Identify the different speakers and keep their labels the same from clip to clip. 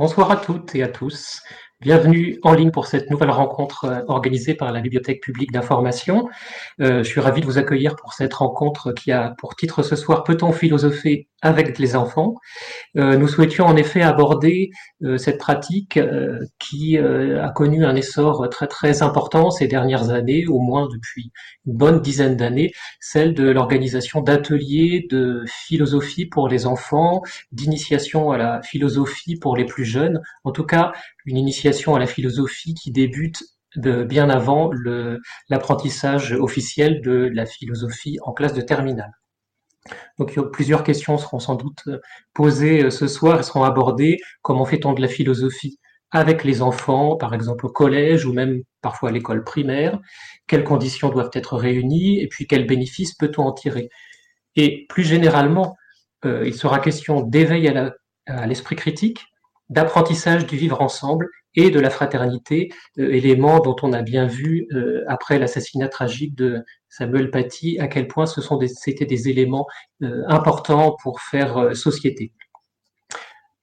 Speaker 1: Bonsoir à toutes et à tous. Bienvenue en ligne pour cette nouvelle rencontre euh, organisée par la Bibliothèque publique d'information. Euh, je suis ravi de vous accueillir pour cette rencontre qui a pour titre ce soir Peut-on philosopher avec les enfants? Euh, Nous souhaitions en effet aborder cette pratique qui a connu un essor très très important ces dernières années, au moins depuis une bonne dizaine d'années, celle de l'organisation d'ateliers de philosophie pour les enfants, d'initiation à la philosophie pour les plus jeunes, en tout cas une initiation à la philosophie qui débute bien avant l'apprentissage officiel de la philosophie en classe de terminale. Donc plusieurs questions seront sans doute posées euh, ce soir et seront abordées. Comment fait-on de la philosophie avec les enfants, par exemple au collège ou même parfois à l'école primaire? Quelles conditions doivent être réunies et puis quels bénéfices peut-on en tirer? Et plus généralement, euh, il sera question d'éveil à l'esprit critique, d'apprentissage du vivre ensemble et de la fraternité, euh, éléments dont on a bien vu euh, après l'assassinat tragique de Samuel Paty à quel point ce sont c'était des éléments euh, importants pour faire société.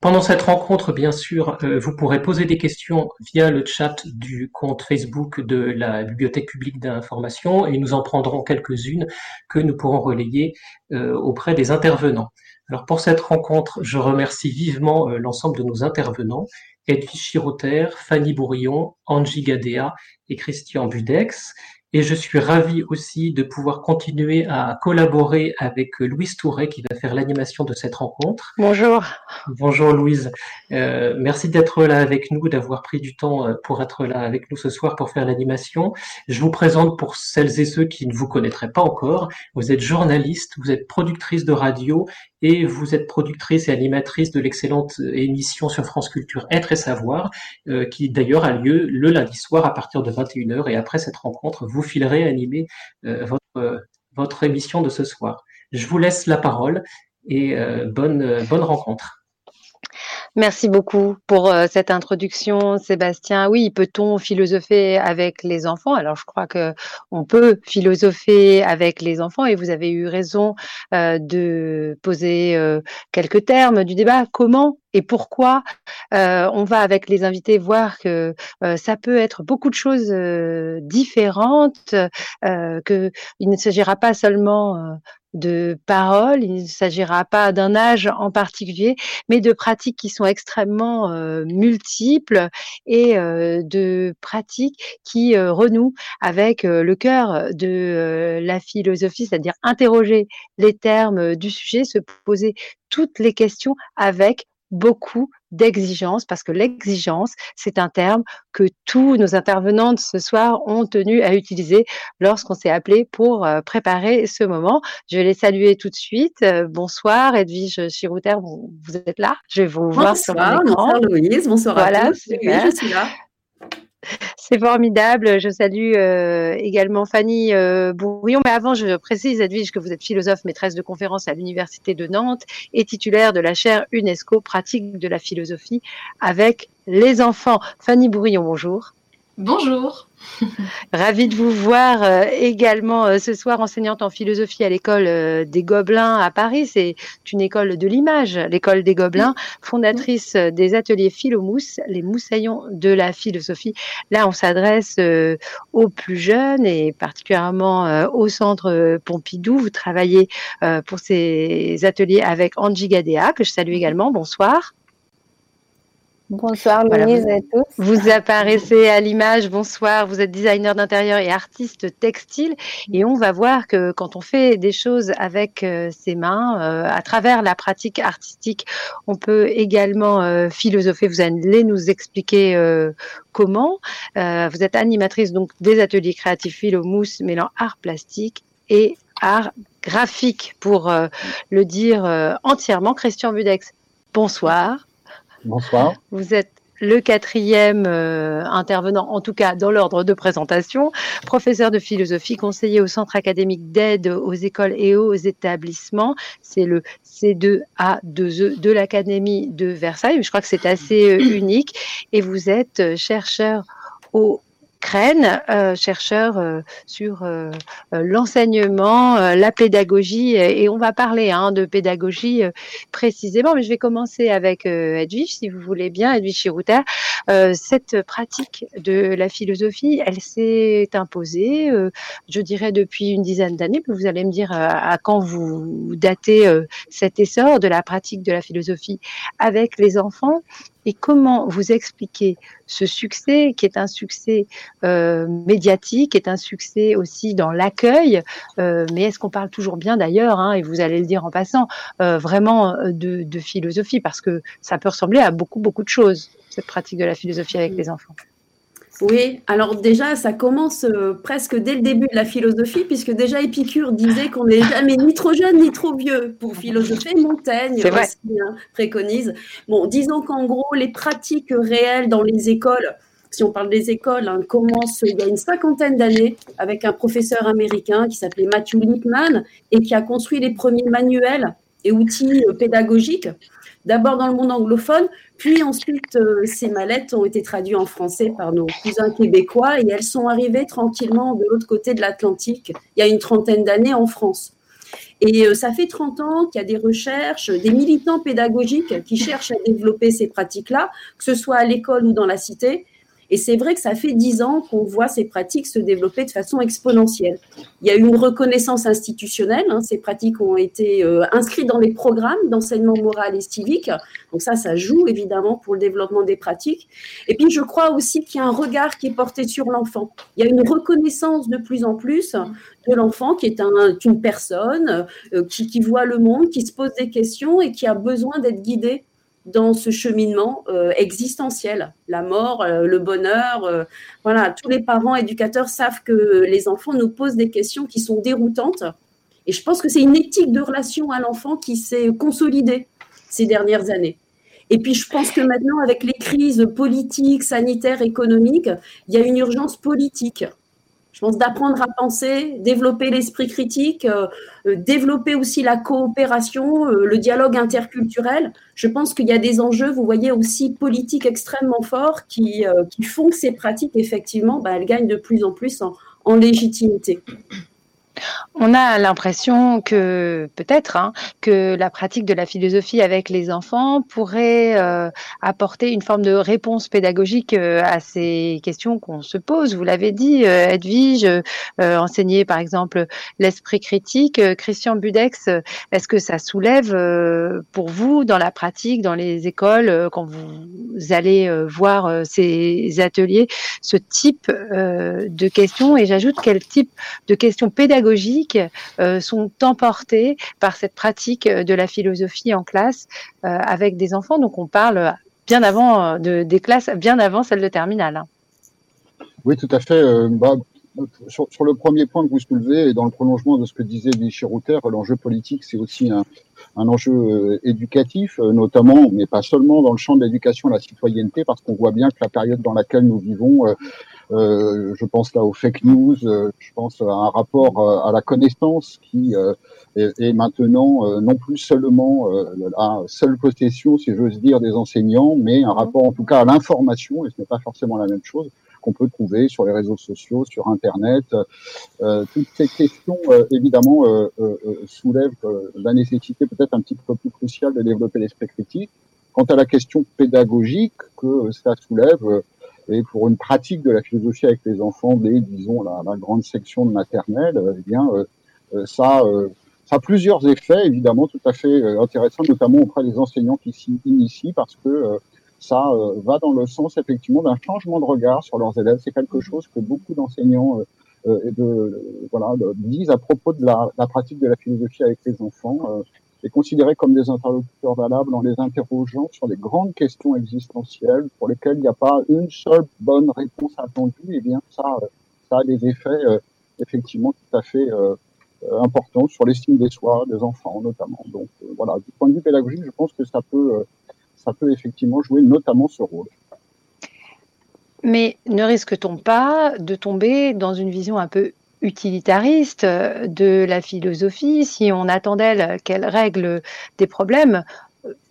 Speaker 1: Pendant cette rencontre, bien sûr, vous pourrez poser des questions via le chat du compte Facebook de la Bibliothèque publique d'information et nous en prendrons quelques-unes que nous pourrons relayer auprès des intervenants. Alors pour cette rencontre, je remercie vivement euh, l'ensemble de nos intervenants, Edwige Chiroter, Fanny Bourillon, Angie Gadea et Christian Budex. Et je suis ravi aussi de pouvoir continuer à collaborer avec Louise Touret qui va faire l'animation de cette rencontre.
Speaker 2: Bonjour.
Speaker 1: Bonjour Louise. Euh, merci d'être là avec nous, d'avoir pris du temps euh, pour être là avec nous ce soir pour faire l'animation. Je vous présente pour celles et ceux qui ne vous connaîtraient pas encore. Vous êtes journaliste, vous êtes productrice de radio et vous êtes productrice et animatrice de l'excellente émission sur France Culture Être et Savoir, euh, qui d'ailleurs a lieu le lundi soir à partir de 21h. Et après cette rencontre, vous filerez animer euh, votre, votre émission de ce soir. Je vous laisse la parole et euh, bonne, bonne rencontre.
Speaker 2: Merci beaucoup pour euh, cette introduction, Sébastien. Oui, peut-on philosopher avec les enfants? Alors, je crois que on peut philosopher avec les enfants, et vous avez eu raison euh, de poser euh, quelques termes du débat. Comment et pourquoi on va avec les invités voir que ça peut être beaucoup de choses différentes, qu'il ne s'agira pas seulement de paroles. Il ne s'agira pas d'un âge en particulier, mais de pratiques qui sont extrêmement euh, multiples et euh, de pratiques qui euh, renouent avec le cœur de la philosophie, c'est-à-dire interroger les termes du sujet, se poser toutes les questions avec beaucoup d'exigence, parce que l'exigence, c'est un terme que tous nos intervenants de ce soir ont tenu à utiliser lorsqu'on s'est appelé pour euh, préparer ce moment. Je vais les saluer tout de suite. Euh, bonsoir, Edwige Chirouter, vous, êtes là? Je vais vous voir sur l'écran.
Speaker 3: Bonsoir Louise, bonsoir voilà, à tous. je suis là.
Speaker 2: C'est formidable. Je salue euh, également Fanny euh, Bourillon. Mais avant, je précise, Edwige, que vous êtes philosophe, maîtresse de conférence à l'Université de Nantes et titulaire de la chaire UNESCO pratique de la philosophie avec les enfants. Fanny Bourillon, bonjour.
Speaker 4: Bonjour.
Speaker 2: Ravie de vous voir euh, également euh, ce soir enseignante en philosophie à l'école euh, des Gobelins à Paris. C'est une école de l'image, l'école des Gobelins, fondatrice des ateliers Philomousse, les moussaillons de la philosophie. Là, on s'adresse aux plus jeunes et particulièrement au centre Pompidou. Vous travaillez pour ces ateliers avec Angie Gadea, que je salue également. Bonsoir.
Speaker 5: Bonsoir Louise
Speaker 2: et
Speaker 5: à tous.
Speaker 2: Vous apparaissez à l'image, bonsoir, vous êtes designer d'intérieur et artiste textile et on va voir que quand on fait des choses avec euh, ses mains, euh, à travers la pratique artistique, on peut également euh, philosopher. Vous allez nous expliquer comment. vous êtes animatrice donc des ateliers créatifs philo mousse mêlant art plastique et art graphique pour le dire entièrement. Christian Budex, bonsoir.
Speaker 6: Bonsoir.
Speaker 2: Vous êtes le quatrième euh, intervenant, en tout cas dans l'ordre de présentation, professeur de philosophie, conseiller au Centre académique d'aide aux écoles et aux établissements. C'est le C2A2E de l'Académie de Versailles. Je crois que c'est assez euh, unique. Et vous êtes chercheur au Crène, euh, chercheur euh, sur euh, l'enseignement, la pédagogie, et on va parler hein, de pédagogie précisément, mais je vais commencer avec Edwige, si vous voulez bien, Edwige Chirouter. cette pratique de la philosophie, elle s'est imposée, je dirais, depuis une dizaine d'années, vous allez me dire à quand vous datez cet essor de la pratique de la philosophie avec les enfants et comment vous expliquez ce succès qui est un succès euh, médiatique, est un succès aussi dans l'accueil, euh, mais est-ce qu'on parle toujours bien d'ailleurs, hein, et vous allez le dire en passant, euh, vraiment de philosophie, parce que ça peut ressembler à beaucoup, beaucoup de choses, cette pratique de la philosophie avec les enfants.
Speaker 3: Oui, alors déjà, ça commence euh, presque dès le début de la philosophie, puisque déjà Épicure disait qu'on n'est jamais ni trop jeune ni trop vieux pour philosopher. Montaigne aussi hein, préconise. Bon, disons qu'en gros, les pratiques réelles dans les écoles, si on parle des écoles, hein, commencent il y a une cinquantaine d'années avec un professeur américain qui s'appelait Matthew Lippmann et qui a construit les premiers manuels et outils euh, pédagogiques d'abord dans le monde anglophone, puis ensuite euh, ces mallettes ont été traduites en français par nos cousins québécois et elles sont arrivées tranquillement de l'autre côté de l'Atlantique il y a une trentaine d'années en France. Et euh, ça fait 30 ans qu'il y a des recherches, des militants pédagogiques qui cherchent à développer ces pratiques-là, que ce soit à l'école ou dans la cité. Et c'est vrai que ça fait dix ans qu'on voit ces pratiques se développer de façon exponentielle. Il y a eu une reconnaissance institutionnelle. Hein, ces pratiques ont été euh, inscrites dans les programmes d'enseignement moral et civique. Donc ça, ça joue évidemment pour le développement des pratiques. Et puis, je crois aussi qu'il y a un regard qui est porté sur l'enfant. Il y a une reconnaissance de plus en plus de l'enfant qui est une personne euh, qui, qui voit le monde, qui se pose des questions et qui a besoin d'être guidé dans ce cheminement euh, existentiel, la mort, euh, le bonheur. Euh, voilà, tous les parents éducateurs savent que les enfants nous posent des questions qui sont déroutantes. Et je pense que c'est une éthique de relation à l'enfant qui s'est consolidée ces dernières années. Et puis, je pense que maintenant, avec les crises politiques, sanitaires, économiques, il y a une urgence politique je pense d'apprendre à penser, développer l'esprit critique, euh, euh, développer aussi la coopération, euh, le dialogue interculturel. Je pense qu'il y a des enjeux, vous voyez, aussi politiques extrêmement forts qui, qui font que ces pratiques, effectivement, bah, elles gagnent de plus en plus en légitimité.
Speaker 2: On a l'impression que peut-être hein, que la pratique de la philosophie avec les enfants pourrait euh, apporter une forme de réponse pédagogique euh, à ces questions qu'on se pose. Vous l'avez dit, euh, Edwige, enseigner par exemple l'esprit critique. Christian Budex, est-ce que ça soulève pour vous dans la pratique, dans les écoles, quand vous allez voir ces ateliers, ce type de questions? Et j'ajoute quel type de questions pédagogiques euh, sont emportés par cette pratique de la philosophie en classe euh, avec des enfants. Donc on parle bien avant euh, de, des classes, bien avant celle de terminale.
Speaker 4: Oui, tout à fait. Bah, sur, le premier point que vous soulevez, et dans le prolongement de ce que disait Michel Router, l'enjeu politique, c'est aussi un, enjeu éducatif, notamment, mais pas seulement dans le champ de l'éducation à la citoyenneté, parce qu'on voit bien que la période dans laquelle nous vivons je pense là aux fake news, euh, je pense à un rapport euh, à la connaissance qui est, maintenant non plus seulement la seule possession, si j'ose dire, des enseignants, mais un rapport en tout cas à l'information, et ce n'est pas forcément la même chose qu'on peut trouver sur les réseaux sociaux, sur Internet. toutes ces questions, évidemment, soulèvent la nécessité peut-être un petit peu plus cruciale de développer l'esprit critique. Quant à la question pédagogique que ça soulève, et pour une pratique de la philosophie avec les enfants dès, disons, la, la grande section de maternelle, eh bien, euh, euh, ça, euh, ça a plusieurs effets, évidemment, tout à fait intéressants, notamment auprès des enseignants qui s'y initient, parce que ça va dans le sens, effectivement, d'un changement de regard sur leurs élèves. C'est quelque chose que beaucoup d'enseignants de, voilà, disent à propos de la, la, pratique de la philosophie avec les enfants et considérés comme des interlocuteurs valables en les interrogeant sur des grandes questions existentielles pour lesquelles il n'y a pas une seule bonne réponse attendue, et eh bien ça, ça a des effets euh, effectivement tout à fait euh, euh, importants sur l'estime des soi, des enfants notamment. Donc voilà, du point de vue pédagogique, je pense que ça peut, ça peut effectivement jouer notamment ce rôle.
Speaker 2: Mais ne risque-t-on pas de tomber dans une vision un peu utilitariste de la philosophie, si on attend d'elle qu'elle règle des problèmes,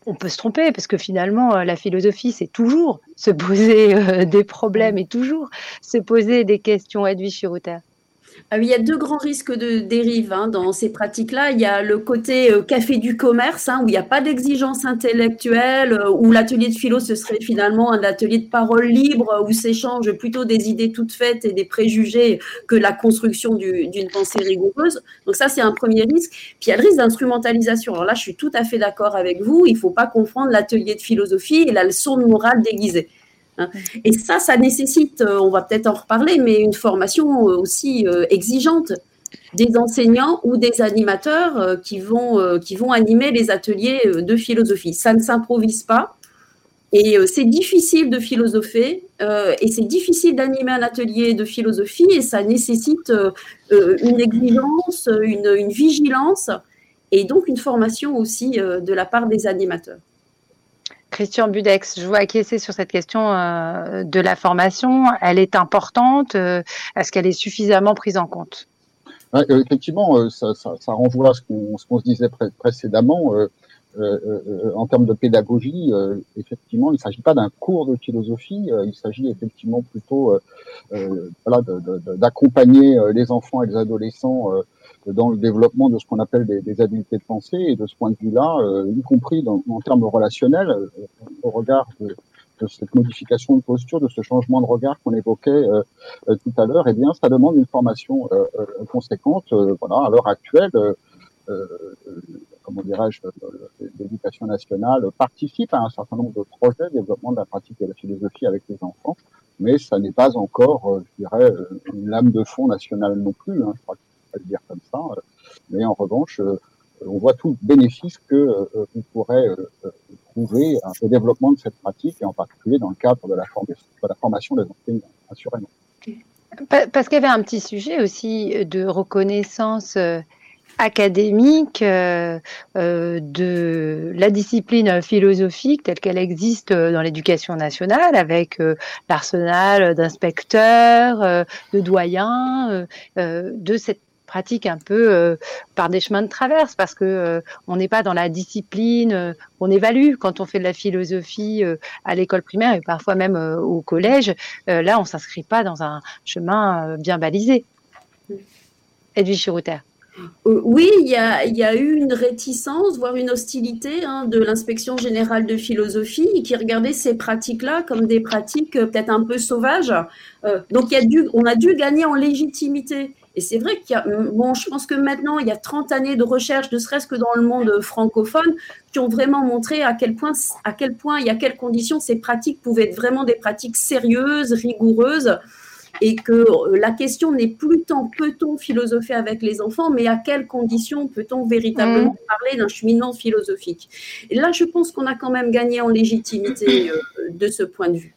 Speaker 2: on peut se tromper parce que finalement, la philosophie, c'est toujours se poser des problèmes et toujours se poser des questions. Edwige Chirouter.
Speaker 3: Ah il y a deux grands risques de dérive hein, dans ces pratiques-là. Il y a le côté euh, café du commerce, hein, où il n'y a pas d'exigence intellectuelle, euh, où l'atelier de philo, ce serait finalement un atelier de parole libre, où s'échangent plutôt des idées toutes faites et des préjugés que la construction d'une pensée rigoureuse. Donc ça, c'est un premier risque. Puis il y a le risque d'instrumentalisation. Alors là, je suis tout à fait d'accord avec vous. Il ne faut pas confondre l'atelier de philosophie et la leçon de morale déguisée. Hein. Et ça, ça nécessite, euh, on va peut-être en reparler, mais une formation euh, aussi euh, exigeante des enseignants ou des animateurs qui, vont, qui vont animer les ateliers de philosophie. Ça ne s'improvise pas. Et c'est difficile de philosopher et c'est difficile d'animer un atelier de philosophie et ça nécessite une exigence, une, une, vigilance et donc une formation aussi de la part des animateurs.
Speaker 2: Christian Budex, je vois acquiescer sur cette question euh, de la formation. Elle est importante. Euh, est-ce qu'elle est suffisamment prise en compte?
Speaker 4: Euh, Effectivement, ça, renvoie à ce qu'on se disait précédemment. en termes de pédagogie, effectivement, il ne s'agit pas d'un cours de philosophie, il s'agit effectivement plutôt d'accompagner les enfants et les adolescents dans le développement de ce qu'on appelle des, des, habiletés de pensée. Et de ce point de vue-là, euh, y compris dans, en termes relationnels, euh, au regard de, de, cette modification de posture, de ce changement de regard qu'on évoquait euh, tout à l'heure, eh bien, ça demande une formation conséquente. voilà, à l'heure actuelle, comment dirais-je, l'éducation nationale participe à un certain nombre de projets de développement de la pratique de la philosophie avec les enfants, mais ça n'est pas encore, je dirais, une lame de fond nationale non plus. Hein. Je crois le dire comme ça. Euh, mais en revanche, euh, on voit tout le bénéfice que euh, on pourrait trouver au développement de cette pratique, et en particulier dans le cadre de la, de la formation des enseignants, assurément.
Speaker 2: Parce qu'il y avait un petit sujet aussi de reconnaissance académique de la discipline philosophique telle qu'elle existe dans l'éducation nationale, avec l'arsenal d'inspecteurs, de doyens, de cette pratique un peu euh, par des chemins de traverse parce que euh, on n'est pas dans la discipline, euh, on évalue quand on fait de la philosophie à l'école primaire et parfois même au collège. là, on s'inscrit pas dans un chemin bien balisé. Edwige Chirouter.
Speaker 3: Oui, il y, a, eu une réticence, voire une hostilité hein, de l'inspection générale de philosophie qui regardait ces pratiques-là comme des pratiques peut-être un peu sauvages. donc, il y a on a dû gagner en légitimité. Et c'est vrai qu'il y a, bon, je pense que maintenant, il y a 30 années de recherche, ne serait-ce que dans le monde francophone, qui ont vraiment montré à quel point, à quel point et à quelles conditions ces pratiques pouvaient être vraiment des pratiques sérieuses, rigoureuses, et que euh, la question n'est plus tant peut-on philosopher avec les enfants, mais à quelles conditions peut-on véritablement mmh. parler d'un cheminement philosophique? Et là, je pense qu'on a quand même gagné en légitimité euh, de ce point de vue.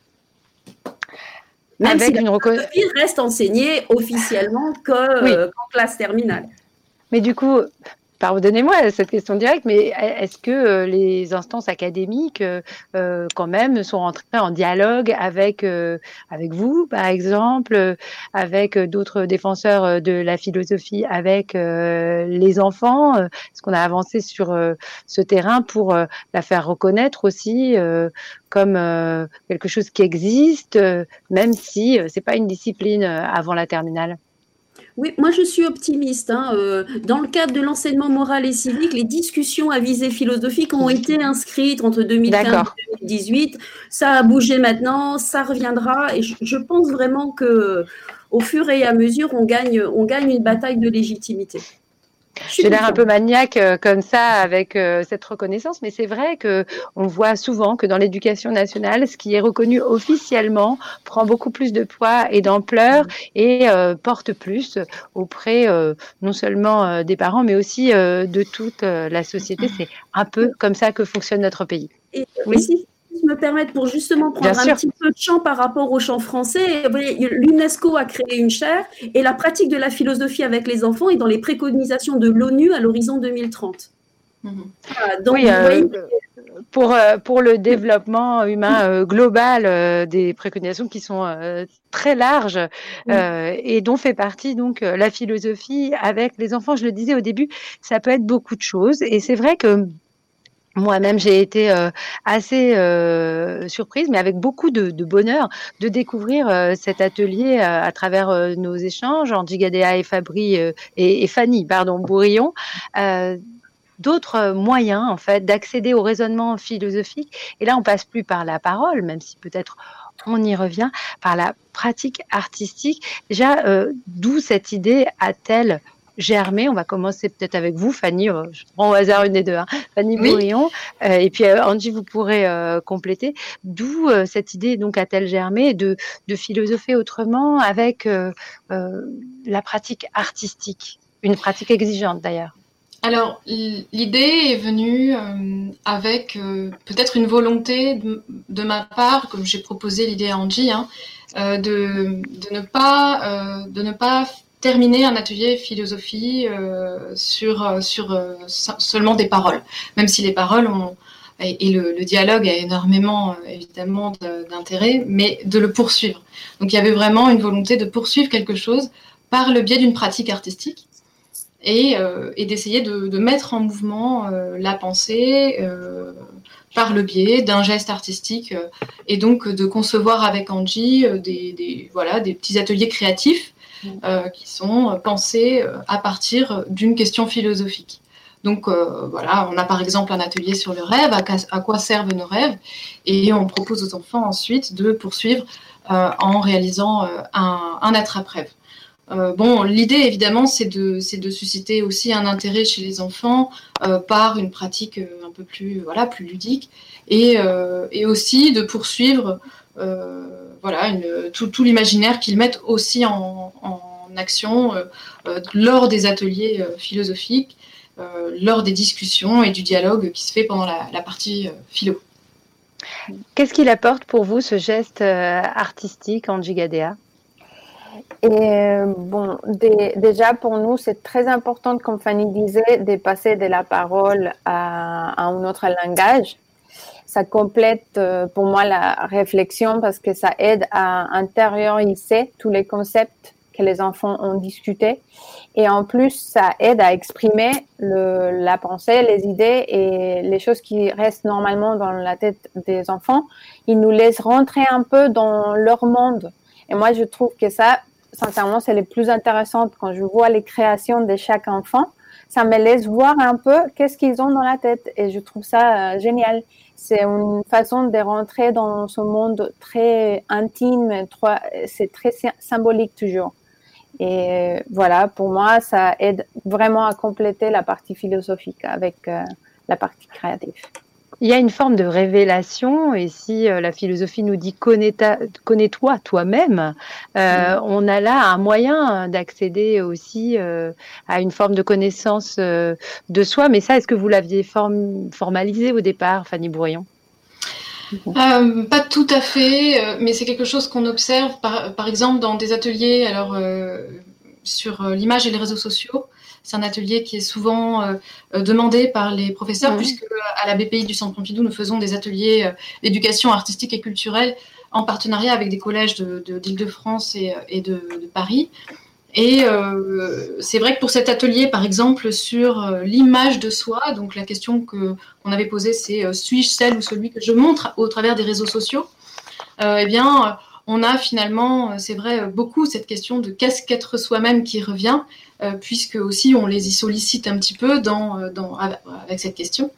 Speaker 3: Même avec si une reconnaissance. reste enseigné officiellement euh, qu'en classe terminale.
Speaker 2: Mais du coup, Pardonnez-moi cette question directe, mais est-ce que euh, les instances académiques, euh, euh, quand même, sont entrées en dialogue avec avec vous, par exemple, avec d'autres défenseurs de la philosophie, avec les enfants Est-ce qu'on a avancé sur ce terrain pour la faire reconnaître aussi comme quelque chose qui existe, même si c'est pas une discipline avant la terminale?
Speaker 3: Oui, moi je suis optimiste. Hein, euh, dans le cadre de l'enseignement moral et civique, les discussions à visée philosophique ont été inscrites entre 2015 et 2018. Ça a bougé maintenant, ça reviendra, et je, pense vraiment que au fur et à mesure, on gagne, on gagne une bataille de légitimité.
Speaker 2: J'ai l'air un peu maniaque euh, comme ça avec euh, cette reconnaissance, mais c'est vrai que on voit souvent que dans l'éducation nationale, ce qui est reconnu officiellement prend beaucoup plus de poids et d'ampleur mmh. et euh, porte plus auprès non seulement des parents, mais aussi de toute la société. C'est un peu comme ça que fonctionne notre pays.
Speaker 3: Et oui me permettre, pour justement prendre un petit peu de champ par rapport au champ français, l'UNESCO a créé une chaire et la pratique de la philosophie avec les enfants est dans les préconisations de l'ONU à l'horizon 2030.
Speaker 2: Mhm. donc, oui, euh, pour, euh, pour le développement humain euh, global, des préconisations qui sont très larges et dont fait partie donc la philosophie avec les enfants. Je le disais au début, ça peut être beaucoup de choses et c'est vrai que moi-même, j'ai été euh, assez euh, surprise, mais avec beaucoup de, bonheur, de découvrir euh, cet atelier à travers nos échanges, Andy Gadea et Fabri et, Fanny, pardon, Bourillon. d'autres moyens en fait d'accéder au raisonnement philosophique et là on passe plus par la parole même si peut-être on y revient par la pratique artistique déjà d'où cette idée a-t-elle germé. On va commencer peut-être avec vous, Fanny. Euh, je prends au hasard une des deux. Hein. Fanny Bourillon. Euh, et puis euh, Angie, vous pourrez compléter. D'où cette idée donc a-t-elle germé de, de philosopher autrement avec la pratique artistique, une pratique exigeante d'ailleurs.
Speaker 5: Alors, l'idée est venue avec peut-être une volonté de, ma part, comme j'ai proposé l'idée à Angie, hein, de, de, ne pas, de ne pas terminer un atelier philosophie euh, sur, euh, sur euh, seulement des paroles, même si les paroles ont, et, le, dialogue a énormément évidemment d'intérêt, mais de le poursuivre. Donc il y avait vraiment une volonté de poursuivre quelque chose par le biais d'une pratique artistique et, d'essayer de, mettre en mouvement la pensée par le biais d'un geste artistique et donc de concevoir avec Angie des, voilà, des petits ateliers créatifs qui sont pensés euh, à partir d'une question philosophique. Donc euh, voilà, on a par exemple un atelier sur le rêve, à, quoi servent nos rêves, et on propose aux enfants ensuite de poursuivre en réalisant un, un attrape-rêve. bon, l'idée évidemment, c'est de, de, susciter aussi un intérêt chez les enfants par une pratique un peu plus, voilà, plus ludique, et, et aussi de poursuivre voilà, tout, l'imaginaire qu'ils mettent aussi en, action euh, euh, lors des ateliers euh, philosophiques, lors des discussions et du dialogue qui se fait pendant la, partie philo.
Speaker 2: Qu'est-ce qu'il apporte pour vous ce geste artistique en Gigadea
Speaker 6: et bon, déjà pour nous, c'est très important, comme Fanny disait, de passer de la parole à un autre langage ça complète euh, pour moi la réflexion parce que ça aide à intérioriser tous les concepts que les enfants ont discutés. Et en plus, ça aide à exprimer la pensée, les idées et les choses qui restent normalement dans la tête des enfants. Ils nous laissent rentrer un peu dans leur monde. Et moi, je trouve que ça, sincèrement, c'est le plus intéressant quand je vois les créations de chaque enfant. Ça me laisse voir un peu qu'est-ce qu'ils ont dans la tête. Et je trouve ça euh, génial c'est une façon de rentrer dans ce monde très intime, c'est très symbolique toujours. Et voilà, pour moi, ça aide vraiment à compléter la partie philosophique avec euh, la partie créative.
Speaker 2: Il y a une forme de révélation, et si euh, la philosophie nous dit connais-toi toi-même, euh, mm. on a là un moyen d'accéder aussi euh, à une forme de connaissance de soi. Mais ça, est-ce que vous l'aviez formalisé au départ, Fanny Bourillon?
Speaker 5: Pas tout à fait, mais c'est quelque chose qu'on observe, par, par, exemple, dans des ateliers alors, sur l'image et les réseaux sociaux. C'est un atelier qui est souvent euh, euh, demandé par les professeurs, puisque à la BPI du Centre Pompidou, nous faisons des ateliers euh, d'éducation artistique et culturelle en partenariat avec des collèges d'Île-de-France et, et de, Paris. Et c'est vrai que pour cet atelier, par exemple, sur l'image de soi, donc la question que qu'on avait posée, c'est suis-je celle ou celui que je montre au travers des réseaux sociaux Eh bien, on a finalement, c'est vrai, beaucoup cette question de qu'est-ce qu'être soi-même qui revient. Euh, puisque aussi on les y sollicite un petit peu euh, avec cette question.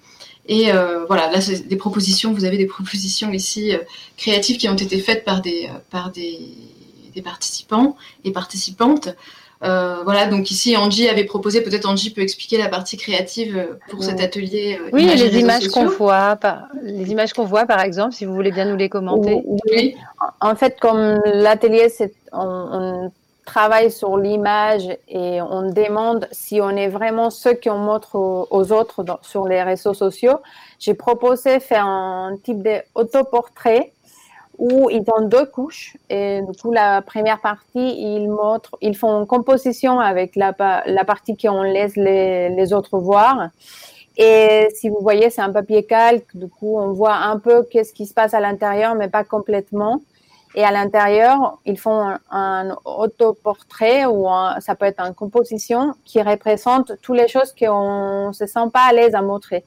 Speaker 5: Et euh, voilà, là, des propositions, vous avez des propositions ici créatives qui ont été faites par des, par des participants et participantes. Voilà, donc ici Angie avait proposé, peut-être Angie peut expliquer la partie créative pour cet atelier.
Speaker 2: oui, les images qu'on voit, par, les images qu'on voit par exemple, si vous voulez bien nous les commenter.
Speaker 6: Oui. En fait, comme l'atelier, c'est on, travaille sur l'image et on demande si on est vraiment ceux qu'on montre aux, autres sur les réseaux sociaux, j'ai proposé faire un type d'autoportrait où ils ont deux couches et du coup la première partie ils montrent, ils font une composition avec la, la partie qu'on laisse les, les autres voir. Et si vous voyez, c'est un papier calque, du coup, on voit un peu qu'est-ce qui se passe à l'intérieur, mais pas complètement. Et à l'intérieur, ils font un, autoportrait ou ça peut être une composition qui représente toutes les choses qu'on ne se sent pas à l'aise à montrer.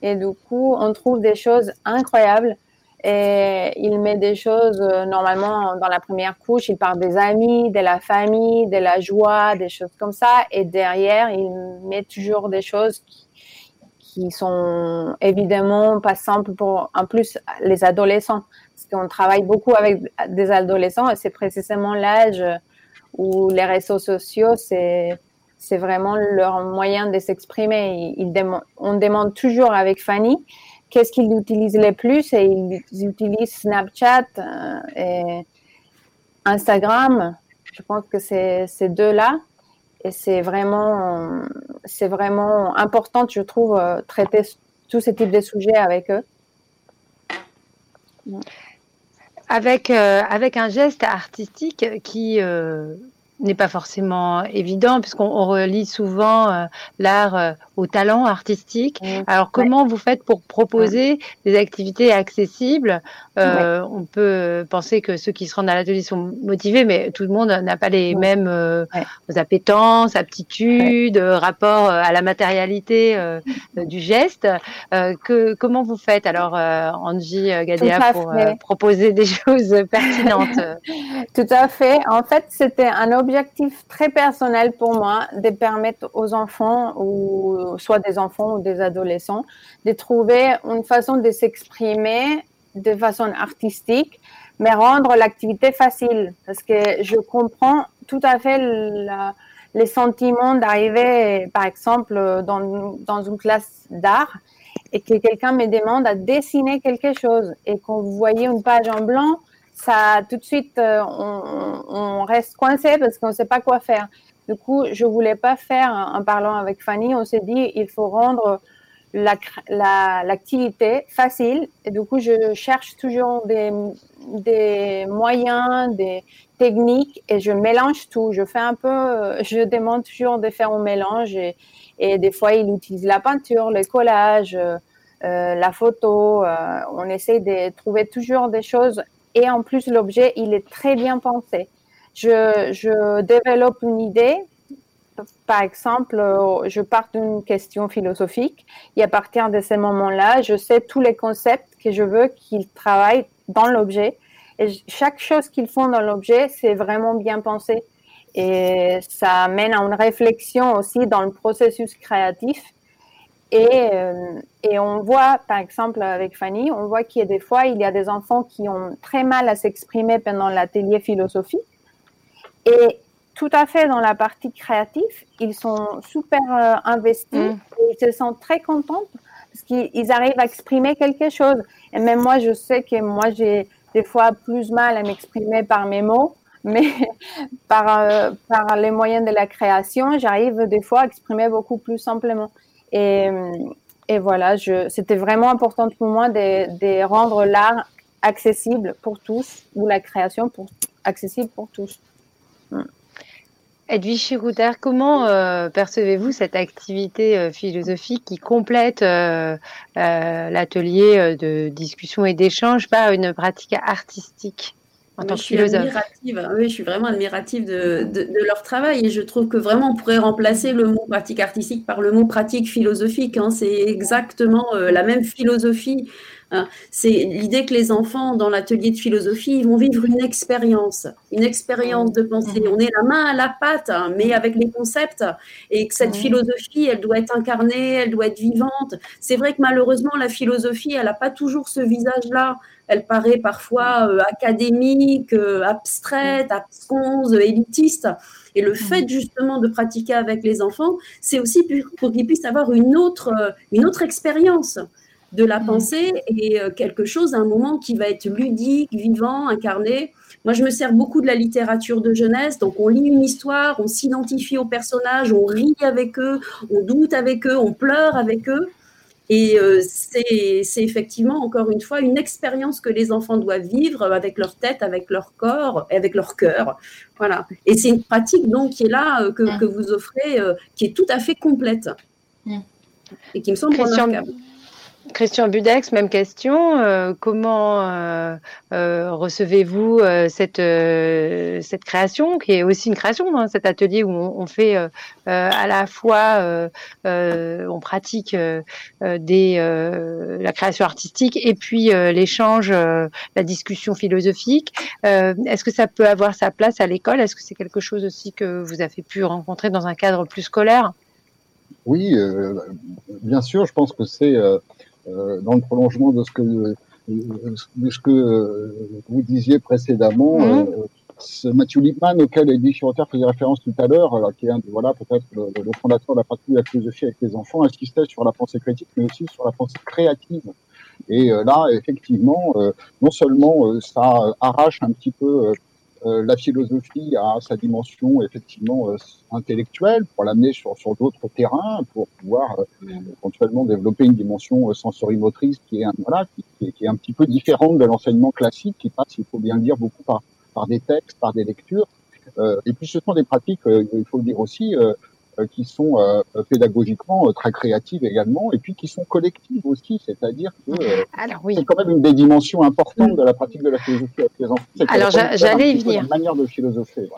Speaker 6: Et du coup, on trouve des choses incroyables. Et il met des choses, euh, normalement, dans la première couche, il parle des amis, de la famille, de la joie, des choses comme ça. Et derrière, il met toujours des choses qui, qui sont évidemment pas simples pour, en plus, les adolescents. Parce qu'on travaille beaucoup avec des adolescents et c'est précisément l'âge où les réseaux sociaux, c'est, c'est vraiment leur moyen de s'exprimer. on demande toujours avec Fanny qu'est-ce qu'ils utilisent le plus et ils utilisent Snapchat euh, et Instagram. Je pense que c'est ces deux-là. Et c'est vraiment, c'est vraiment important, je trouve, euh, traiter tous ces types de sujets avec eux.
Speaker 2: Avec, euh, avec un geste artistique qui, n'est pas forcément évident puisqu'on relie souvent euh, l'art euh, au talent artistique. Mmh. Alors comment vous faites pour proposer des activités accessibles? Euh, On peut penser que ceux qui se rendent à l'atelier sont motivés, mais tout le monde n'a pas les mêmes appétences, aptitudes, rapport à la matérialité du geste. que comment vous faites alors, Angie Gadea, pour proposer des choses pertinentes?
Speaker 6: Tout à fait. En fait, c'était un objet objectif très personnel pour moi de permettre aux enfants, ou soit des enfants ou des adolescents, de trouver une façon de s'exprimer de façon artistique, mais rendre l'activité facile. Parce que je comprends tout à fait les sentiments d'arriver, par exemple, dans, dans une classe d'art et que quelqu'un me demande à dessiner quelque chose et qu'on voyait une page en blanc ça tout de suite, euh, on, reste coincé parce qu'on ne sait pas quoi faire. Du coup, je voulais pas faire, en parlant avec Fanny, on s'est dit, il faut rendre l'activité la, facile. Et du coup, je cherche toujours des, des moyens, des techniques et je mélange tout. Je fais un peu, je demande toujours de faire un mélange et, des fois, il utilise la peinture, le collage, euh, la photo. Euh, on essaie de trouver toujours des choses et en plus l'objet il est très bien pensé. Je, je développe une idée, par exemple, je pars d'une question philosophique. Et à partir de ce moment-là, je sais tous les concepts que je veux qu'ils travaillent dans l'objet. Et chaque chose qu'ils font dans l'objet, c'est vraiment bien pensé. Et ça amène à une réflexion aussi dans le processus créatif et, euh, et, on voit, par exemple, avec Fanny, on voit qu'il y a des fois, il y a des enfants qui ont très mal à s'exprimer pendant l'atelier philosophie. Et tout à fait dans la partie créative, ils sont super euh, investis mm. et ils se sentent très contents parce qu'ils arrivent à exprimer quelque chose. Et même moi, je sais que moi, j'ai des fois plus mal à m'exprimer par mes mots, mais par, euh, par les moyens de la création, j'arrive des fois à exprimer beaucoup plus simplement. Et, voilà, c'était vraiment important pour moi de, rendre l'art accessible pour tous, ou la création accessible pour tous.
Speaker 2: Mm. Edwige Chirouter, comment euh, percevez-vous cette activité euh, philosophique qui complète euh, l'atelier de discussion et d'échange par une pratique artistique?
Speaker 3: Je suis admirative. Oui, je suis vraiment admirative de, leur travail et je trouve que vraiment on pourrait remplacer le mot pratique artistique par le mot pratique philosophique. Hein. C'est exactement euh, la même philosophie. Hein. C'est l'idée que les enfants dans l'atelier de philosophie ils vont vivre une expérience, une expérience de pensée. On est la main à la pâte, hein, mais avec les concepts et que cette philosophie, elle doit être incarnée, elle doit être vivante. C'est vrai que malheureusement la philosophie, elle n'a pas toujours ce visage-là elle paraît parfois euh, académique, euh, abstraite, absconse, élitiste. Et le fait justement de pratiquer avec les enfants, c'est aussi pour qu'ils puissent avoir une autre, euh, une autre expérience de la pensée et quelque chose, un moment qui va être ludique, vivant, incarné. Moi, je me sers beaucoup de la littérature de jeunesse, donc on lit une histoire, on s'identifie aux personnages, on rit avec eux, on doute avec eux, on pleure avec eux. Et euh, c'est effectivement, encore une fois, une expérience que les enfants doivent vivre avec leur tête, avec leur corps et avec leur cœur. Voilà. Et c'est une pratique donc qui est là, euh, que, mm. que, vous offrez, euh, qui est tout à fait complète. Mm. Et qui me semble remarquable.
Speaker 2: Christian Budex, même question. Euh, comment euh, euh, recevez-vous cette, cette création, qui est aussi une création, dans cet atelier où on, fait à la fois, on pratique la création artistique et puis l'échange, la discussion philosophique. Est-ce que ça peut avoir sa place à l'école? Est-ce que c'est quelque chose aussi que vous avez pu rencontrer dans un cadre plus scolaire?
Speaker 4: Oui, bien sûr, je pense que c'est dans le prolongement de ce que, de ce que euh, vous disiez précédemment, euh, ce Mathieu Lippmann, auquel Eddie Chiroter faisait référence tout à l'heure, qui est un, voilà, peut-être le, fondateur de la pratique de la philosophie avec les enfants, insistait sur la pensée critique, mais aussi sur la pensée créative. Et là, effectivement, non seulement ça arrache un petit peu euh, la philosophie a sa dimension effectivement euh, intellectuelle pour l'amener sur, sur d'autres terrains, pour pouvoir euh, éventuellement développer une dimension sensorimotrice qui est, voilà, qui, qui, est un petit peu différente de l'enseignement classique, qui passe, il faut bien le dire, beaucoup par, par des textes, par des lectures. et puis ce sont des pratiques, il faut le dire aussi, euh, qui sont euh, pédagogiquement euh, très créatives également, et puis qui sont collectives aussi, c'est-à-dire que c'est quand même une des dimensions importantes de la pratique de la philosophie avec les enfants.
Speaker 2: Alors j'allais y venir.
Speaker 4: Une manière de philosopher.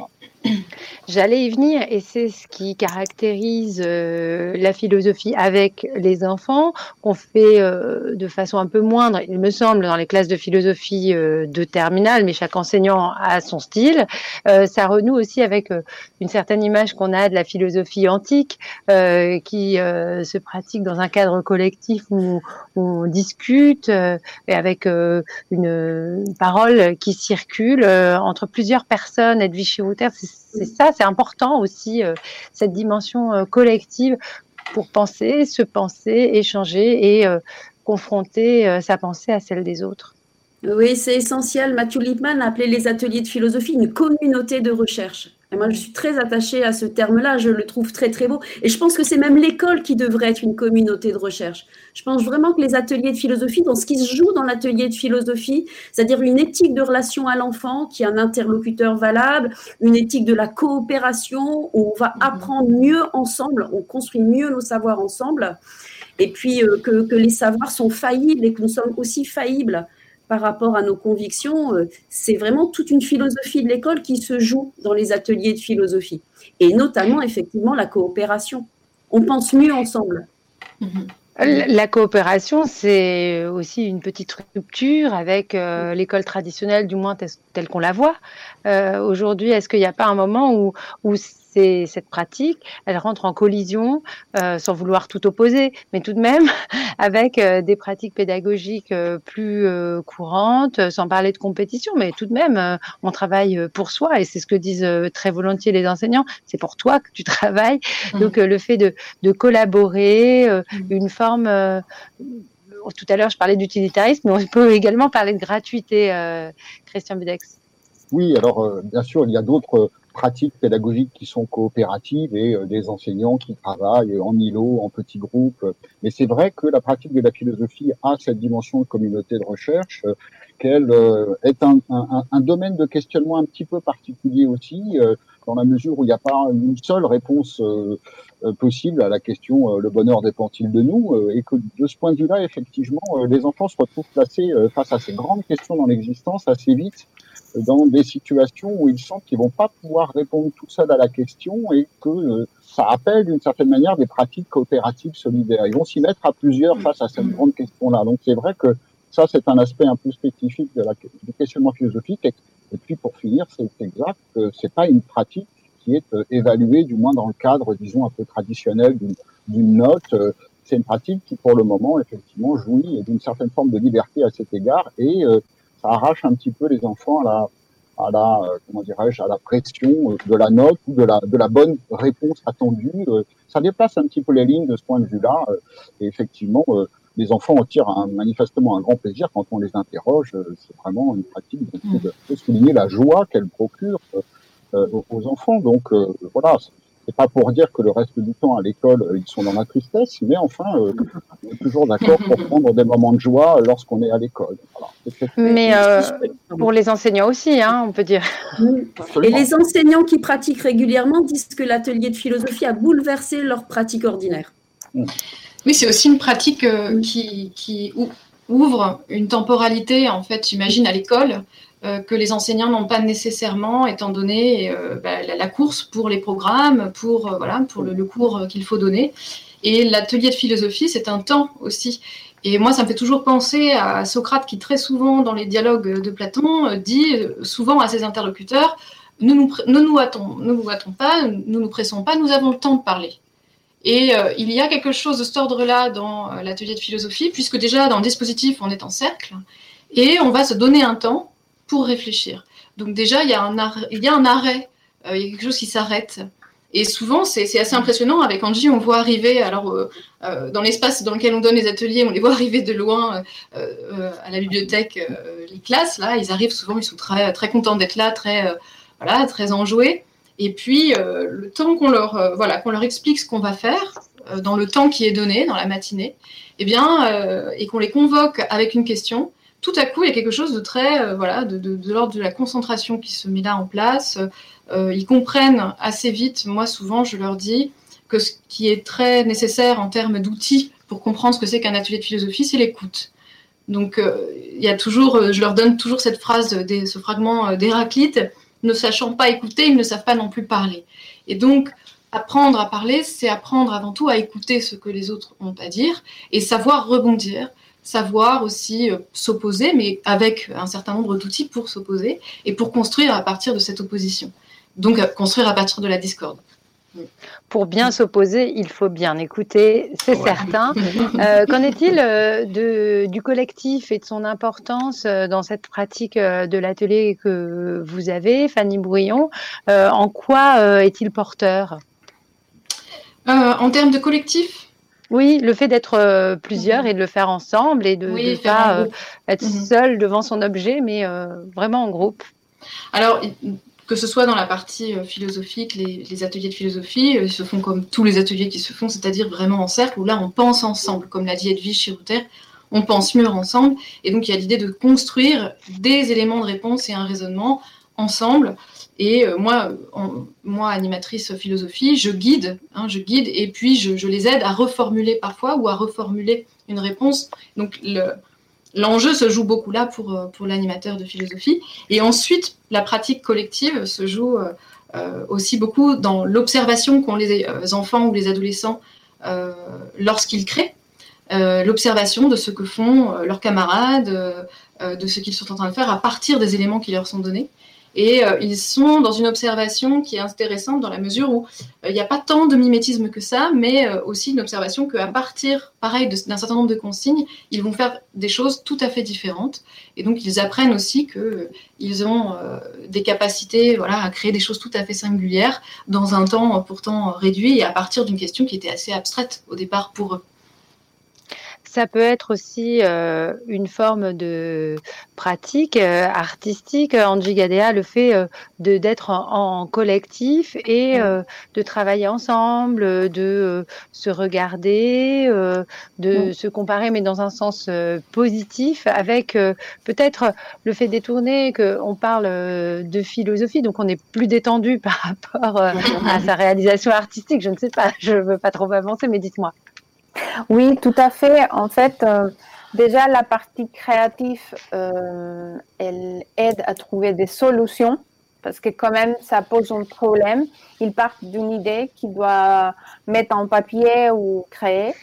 Speaker 2: J'allais y venir, et c'est ce qui caractérise la philosophie avec les enfants, qu'on fait de façon un peu moindre, il me semble, dans les classes de philosophie de terminale, mais chaque enseignant a son style. ça renoue aussi avec une certaine image qu'on a de la philosophie antique euh, qui euh, se pratique dans un cadre collectif où, on discute euh, et avec une, parole qui circule entre plusieurs personnes. Edwige Router, c'est ça, c'est important aussi cette dimension collective pour penser, se penser, échanger et confronter sa pensée à celle des autres.
Speaker 3: Oui, c'est essentiel. Mathieu Lippmann a appelé les ateliers de philosophie une communauté de recherche. Et moi, je suis très attachée à ce terme-là, je le trouve très très beau. Et je pense que c'est même l'école qui devrait être une communauté de recherche. Je pense vraiment que les ateliers de philosophie, dans ce qui se joue dans l'atelier de philosophie, c'est-à-dire une éthique de relation à l'enfant qui est un interlocuteur valable, une éthique de la coopération où on va mhm. apprendre mieux ensemble, on construit mieux nos savoirs ensemble, et puis euh, que, que les savoirs sont faillibles et que nous sommes aussi faillibles par rapport à nos convictions, euh, c'est vraiment toute une philosophie de l'école qui se joue dans les ateliers de philosophie. Et notamment, effectivement, la coopération. On pense mieux ensemble.
Speaker 2: La coopération, c'est aussi une petite rupture avec euh, l'école traditionnelle, du moins telle qu'on la voit. Euh, aujourd'hui, est-ce qu'il n'y a pas un moment où, où c'est cette pratique, elle rentre en collision, euh, sans vouloir tout opposer, mais tout de même avec euh, des pratiques pédagogiques euh, plus courantes, sans parler de compétition, mais tout de même, on travaille pour soi, et c'est ce que disent très volontiers les enseignants, c'est pour toi que tu travailles. Mmh. Donc le fait de, de collaborer, mmh. une forme tout à l'heure, je parlais d'utilitarisme, mais on peut également parler de gratuité, Christian Budex.
Speaker 4: Oui, alors bien sûr, il y a d'autres pratiques pédagogiques qui sont coopératives et euh, des enseignants qui travaillent en îlot, en petits groupes. Mais c'est vrai que la pratique de la philosophie a cette dimension de communauté de recherche, euh, qu'elle euh, est un, un, un, domaine de questionnement un petit peu particulier aussi, dans la mesure où il n'y a pas une seule réponse possible à la question le bonheur dépend-il de nous et que de ce point de vue-là, effectivement, les enfants se retrouvent placés face à ces grandes questions dans l'existence assez vite dans des situations où ils sentent qu'ils vont pas pouvoir répondre tout seuls à la question et que euh, ça appelle d'une certaine manière des pratiques coopératives solidaires. Ils vont s'y mettre à plusieurs face à cette grande question-là. Donc c'est vrai que ça, c'est un aspect un peu spécifique de la, du questionnement philosophique. Puis pour finir, c'est exact que c'est pas une pratique qui est euh, évaluée, du moins dans le cadre, disons, un peu traditionnel d'une note. Euh, c'est une pratique qui, pour le moment, effectivement, jouit d'une certaine forme de liberté à cet égard et ça arrache un petit peu les enfants à la, à la euh, comment dirais-je, à la pression euh, de la note ou de la, de la bonne réponse attendue. Euh, ça déplace un petit peu les lignes de ce point de vue-là. Et effectivement, les enfants en tirent un, manifestement un grand plaisir quand on les interroge. C'est vraiment une pratique dont on peut souligner la joie qu'elle procure aux enfants. Donc voilà, c'est pas pour dire que le reste du temps à l'école, ils sont dans la tristesse, mais enfin, euh, on est toujours d'accord pour prendre des moments de joie lorsqu'on est à l'école.
Speaker 2: Mais euh, pour les enseignants aussi, hein, on peut dire.
Speaker 3: Et les enseignants qui pratiquent régulièrement disent que l'atelier de philosophie a bouleversé leur pratique ordinaire. Mmh.
Speaker 5: Oui, c'est aussi une pratique euh, qui, qui, ouvre une temporalité, en fait, j'imagine, à l'école, euh, que les enseignants n'ont pas nécessairement, étant donné euh, bah, la, course pour les programmes, pour, voilà, pour le, cours qu'il faut donner. Et l'atelier de philosophie, c'est un temps aussi. Et moi, ça me fait toujours penser à Socrate qui, très souvent, dans les dialogues de Platon, dit souvent à ses interlocuteurs ne nous, ne nous, ne nous hâtons pas, ne nous pressons pas, nous avons le temps de parler. Et euh, il y a quelque chose de cet ordre-là dans euh, l'atelier de philosophie, puisque déjà dans le dispositif, on est en cercle, et on va se donner un temps pour réfléchir. Donc déjà, il y a un arrêt, il y a, un arrêt, euh, il y a quelque chose qui s'arrête. Et souvent, c'est assez impressionnant. Avec Angie, on voit arriver, alors dans l'espace dans lequel on donne les ateliers, on les voit arriver de loin à la bibliothèque, les classes, là, ils arrivent souvent, ils sont très, très contents d'être là, très, voilà, très enjoués. Et puis, euh, le temps qu'on leur, euh, voilà, qu'on leur explique ce qu'on va faire, euh, dans le temps qui est donné, dans la matinée, eh bien, et qu'on les convoque avec une question, tout à coup, il y a quelque chose de très, voilà, de, de, l'ordre de la concentration qui se met là en place. ils comprennent assez vite. Moi, souvent, je leur dis que ce qui est très nécessaire en termes d'outils pour comprendre ce que c'est qu'un atelier de philosophie, c'est l'écoute. Donc, il y a toujours, je leur donne toujours cette phrase, ce fragment d'Héraclite ne sachant pas écouter, ils ne savent pas non plus parler. Et donc, apprendre à parler, c'est apprendre avant tout à écouter ce que les autres ont à dire et savoir rebondir, savoir aussi euh, s'opposer, mais avec un certain nombre d'outils pour s'opposer et pour construire à partir de cette opposition. Donc, euh, construire à partir de la discorde.
Speaker 2: Pour bien s'opposer, il faut bien écouter, c'est certain. Euh, qu'en est-il euh, du collectif et de son importance euh, dans cette pratique de l'atelier que vous avez, Fanny Brouillon En quoi est-il porteur?
Speaker 5: En termes de collectif?
Speaker 2: Oui, le fait d'être plusieurs et de le faire ensemble et de ne pas être mhm. seul devant son objet, mais vraiment en groupe.
Speaker 5: Alors, que ce soit dans la partie euh, philosophique, les, ateliers de philosophie euh, se font comme tous les ateliers qui se font, c'est-à-dire vraiment en cercle, où là on pense ensemble, comme l'a dit Edwige Chirouter, on pense mieux ensemble. Et donc il y a l'idée de construire des éléments de réponse et un raisonnement ensemble. Et euh, moi, moi, animatrice philosophie, je guide, hein, je guide, et puis je, je, les aide à reformuler parfois ou à reformuler une réponse. Donc le, l'enjeu se joue beaucoup là pour, euh, pour l'animateur de philosophie. Et ensuite, la pratique collective se joue euh, euh, aussi beaucoup dans l'observation qu'ont les enfants ou les adolescents lorsqu'ils créent. l'observation de ce que font leurs camarades, de ce qu'ils sont en train de faire à partir des éléments qui leur sont donnés. Et euh, ils sont dans une observation qui est intéressante dans la mesure où euh, il n'y a pas tant de mimétisme que ça, mais euh, aussi une observation qu'à partir, pareil, d'un certain nombre de consignes, ils vont faire des choses tout à fait différentes. Et donc ils apprennent aussi qu'ils ont des capacités voilà, à créer des choses tout à fait singulières dans un temps pourtant réduit et à partir d'une question qui était assez abstraite au départ pour eux.
Speaker 2: Ça peut être aussi euh, une forme de pratique euh, artistique. Angie Gadea le fait euh, de d'être en, collectif et de travailler ensemble, de se regarder, de se comparer, mais dans un sens positif, avec peut-être le fait détourné qu'on parle de philosophie, donc on est plus détendu par rapport à sa réalisation artistique. Je ne sais pas, je ne veux pas trop avancer, mais dites-moi.
Speaker 6: Oui, tout à fait. En fait, euh, déjà, la partie créative, euh, elle aide à trouver des solutions parce que quand même, ça pose un problème. Ils partent d'une idée qu'ils doivent mettre en papier ou créer.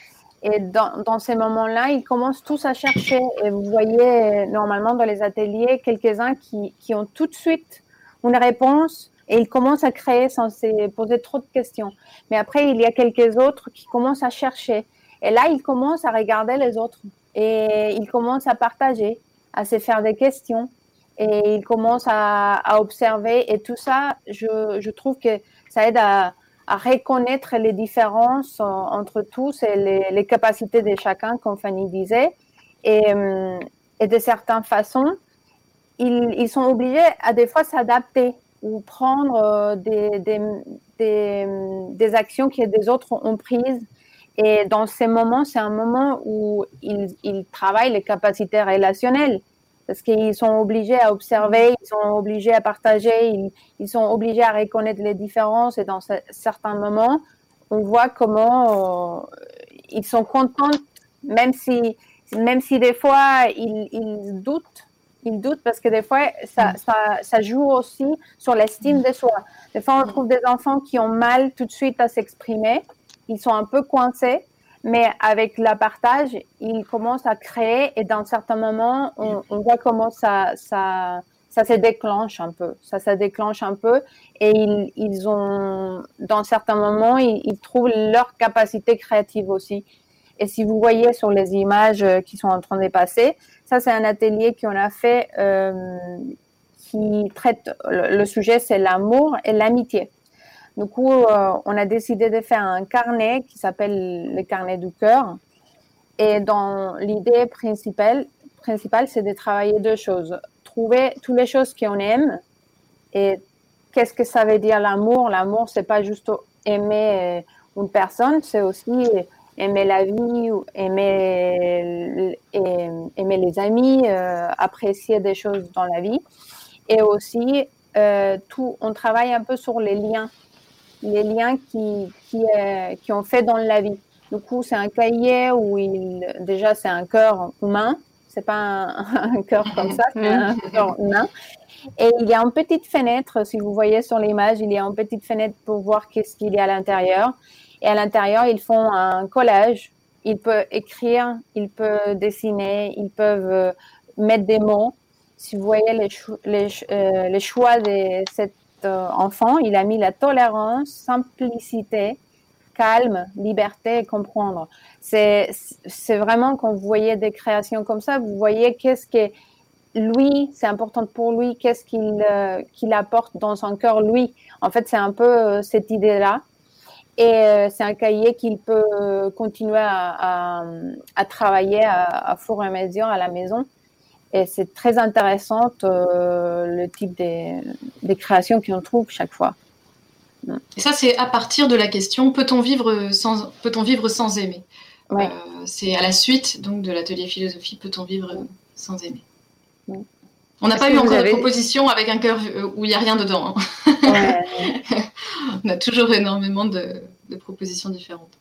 Speaker 6: Et dans, dans ces moments-là, ils commencent tous à chercher. Et vous voyez normalement dans les ateliers quelques-uns qui, qui ont tout de suite une réponse et ils commencent à créer sans se poser trop de questions. Mais après, il y a quelques autres qui commencent à chercher. Et là, il commence à regarder les autres et il commence à partager, à se faire des questions et il commence à, observer. Et tout ça, je, trouve que ça aide à, reconnaître les différences entre tous et les, capacités de chacun, comme Fanny disait. Et, et de certaines façons, ils, sont obligés à des fois s'adapter ou prendre euh, des, des actions que des autres ont prises et dans ces moments, c'est un moment où ils, travaillent les capacités relationnelles parce qu'ils sont obligés à observer, ils sont obligés à partager, ils, sont obligés à reconnaître les différences. Et dans certains moments, on voit comment euh, ils sont contents, même si, même si des fois ils, doutent ils doutent parce que des fois, ça joue aussi sur l'estime de soi. Des fois, on trouve des enfants qui ont mal tout de suite à s'exprimer. Ils sont un peu coincés mais avec la partage, ils commencent à créer et dans certains moments, on, voit comment ça, ça, ça se déclenche un peu. Ça se déclenche un peu et ils, ils ont, dans certains moments, ils, trouvent leur capacité créative aussi. Et si vous voyez sur les images qui sont en train de passer, ça c'est un atelier qu'on a fait euh, qui traite, le sujet c'est l'amour et l'amitié. Du coup, euh, on a décidé de faire un carnet qui s'appelle le carnet du cœur. Et dans l'idée principale, principale c'est de travailler deux choses. Trouver toutes les choses qu'on aime et qu'est-ce que ça veut dire l'amour. L'amour, c'est pas juste aimer euh, une personne, c'est aussi aimer la vie, aimer, aimer les amis, euh, apprécier des choses dans la vie. Et aussi, tout, on travaille un peu sur les liens les liens qui, qui, euh, qui, ont fait dans la vie. Du coup, c'est un cahier où il, déjà, c'est un cœur humain. C'est pas un, un cœur comme ça, c'est un cœur humain. Et il y a une petite fenêtre, si vous voyez sur l'image, il y a une petite fenêtre pour voir qu'est-ce qu'il y a à l'intérieur. Et à l'intérieur, ils font un collage. Ils peuvent écrire, ils peuvent dessiner, ils peuvent euh, mettre des mots. Si vous voyez les, les, euh, les choix de cette enfant, il a mis la tolérance, simplicité, calme, liberté et comprendre. C'est, vraiment quand vous voyez des créations comme ça, vous voyez qu'est-ce que lui, c'est important pour lui, qu'est-ce qu'il, euh, qu'il apporte dans son cœur, lui. En fait, c'est un peu euh, cette idée-là. Et c'est un cahier qu'il peut continuer à, à, travailler à, à et mesure à la maison. Et c'est très intéressant euh, le type des, des créations qu'on trouve chaque fois.
Speaker 5: Et ça, c'est à partir de la question peut-on vivre sans, peut-on vivre sans aimer? Ouais. euh, C'est à la suite donc de l'atelier philosophie peut-on vivre sans aimer? Ouais. On n'a pas eu encore avez... de proposition avec un cœur où il n'y a rien dedans. Hein. Ouais. On a toujours énormément de, de propositions différentes.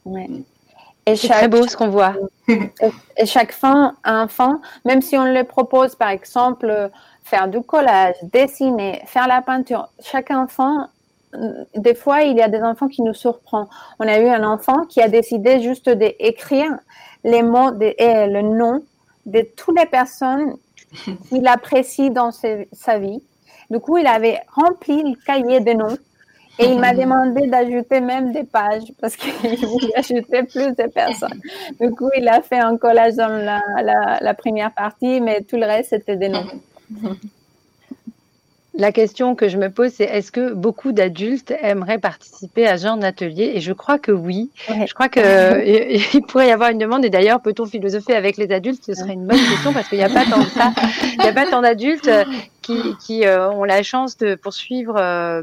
Speaker 2: C'est très beau ce qu'on voit.
Speaker 6: Et chaque fin, enfant, même si on le propose, par exemple, faire du collage, dessiner, faire la peinture, chaque enfant, des fois, il y a des enfants qui nous surprennent. On a eu un enfant qui a décidé juste d'écrire les mots de, et le nom de toutes les personnes qu'il apprécie dans sa vie. Du coup, il avait rempli le cahier de noms et il m'a demandé d'ajouter même des pages parce qu'il voulait ajouter plus de personnes. Du coup, il a fait un collage dans la, la, la première partie, mais tout le reste, c'était des noms.
Speaker 2: La question que je me pose, c'est est-ce que beaucoup d'adultes aimeraient participer à ce genre d'atelier? Et je crois que oui. Ouais. Je crois qu'il il pourrait y avoir une demande. Et d'ailleurs, peut-on philosopher avec les adultes? Ce serait une bonne question parce qu'il n'y a pas tant de ça. Il n'y a pas tant d'adultes qui, qui euh, ont la chance de poursuivre euh,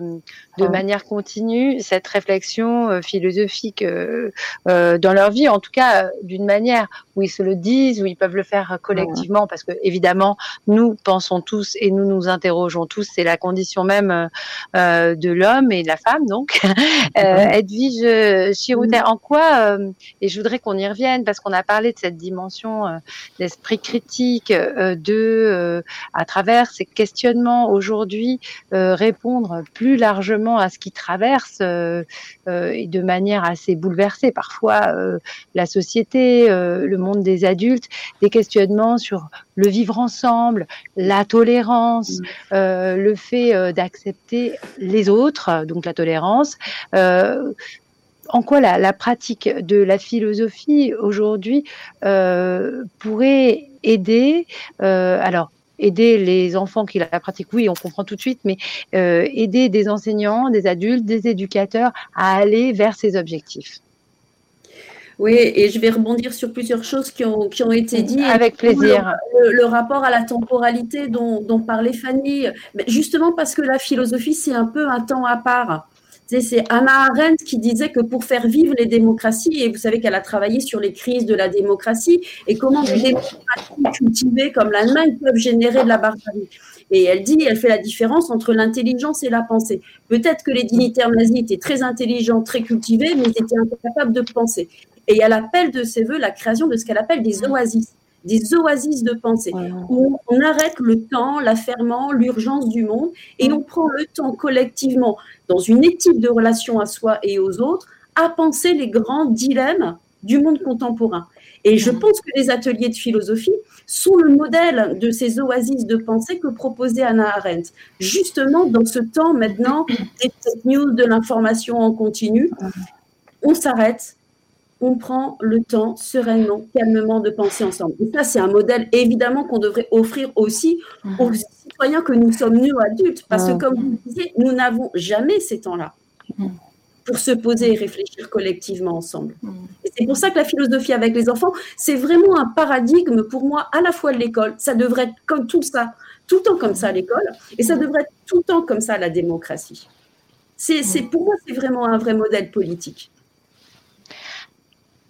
Speaker 2: de manière continue cette réflexion euh, philosophique euh, euh, dans leur vie, en tout cas d'une manière où ils se le disent, où ils peuvent le faire collectivement, parce que évidemment, nous pensons tous et nous nous interrogeons tous, c'est la condition même de l'homme et de la femme, donc. Edwige Chirouter, en quoi, et je voudrais qu'on y revienne, parce qu'on a parlé de cette dimension d'esprit critique, de, à travers ces questionnements aujourd'hui, répondre plus largement à ce qui traverse euh, euh, de manière assez bouleversée parfois euh, la société, le monde des adultes, des questionnements sur le vivre ensemble, la tolérance, mmh. Euh, le fait d'accepter les autres, donc la tolérance en quoi la, la, pratique de la philosophie aujourd'hui pourrait aider alors aider les enfants qui la pratiquent, oui, on comprend tout de suite, mais euh, aider des enseignants, des adultes, des éducateurs à aller vers ces objectifs.
Speaker 3: Oui, et je vais rebondir sur plusieurs choses qui ont, qui ont été dites.
Speaker 2: Avec plaisir.
Speaker 3: Le, le, rapport à la temporalité dont, dont parlait Fanny, justement parce que la philosophie, c'est un peu un temps à part. C'est Anna Arendt qui disait que pour faire vivre les démocraties, et vous savez qu'elle a travaillé sur les crises de la démocratie et comment des démocraties cultivées comme l'Allemagne peuvent générer de la barbarie. Et elle dit, elle fait la différence entre l'intelligence et la pensée. Peut-être que les dignitaires nazis étaient très intelligents, très cultivés, mais ils étaient incapables de penser. et elle appelle de ses voeux la création de ce qu'elle appelle des oasis des oasis de pensée, où on arrête le temps, l'affairement, l'urgence du monde, et on prend le temps collectivement, dans une éthique de relation à soi et aux autres, à penser les grands dilemmes du monde contemporain. Et je pense que les ateliers de philosophie sont le modèle de ces oasis de pensée que proposait Anna Arendt. Justement, dans ce temps maintenant des news, de l'information en continu, on s'arrête, on prend le temps sereinement, calmement de penser ensemble. Et ça, c'est un modèle évidemment qu'on devrait offrir aussi aux citoyens que nous sommes, nous adultes, parce que comme vous le disiez, nous n'avons jamais ces temps-là pour se poser et réfléchir collectivement ensemble. Et c'est pour ça que la philosophie avec les enfants, c'est vraiment un paradigme pour moi à la fois de l'école. Ça devrait être comme tout ça, tout le temps comme ça à l'école, et ça devrait être tout le temps comme ça à la démocratie. C'est, pour moi, c'est vraiment un vrai modèle politique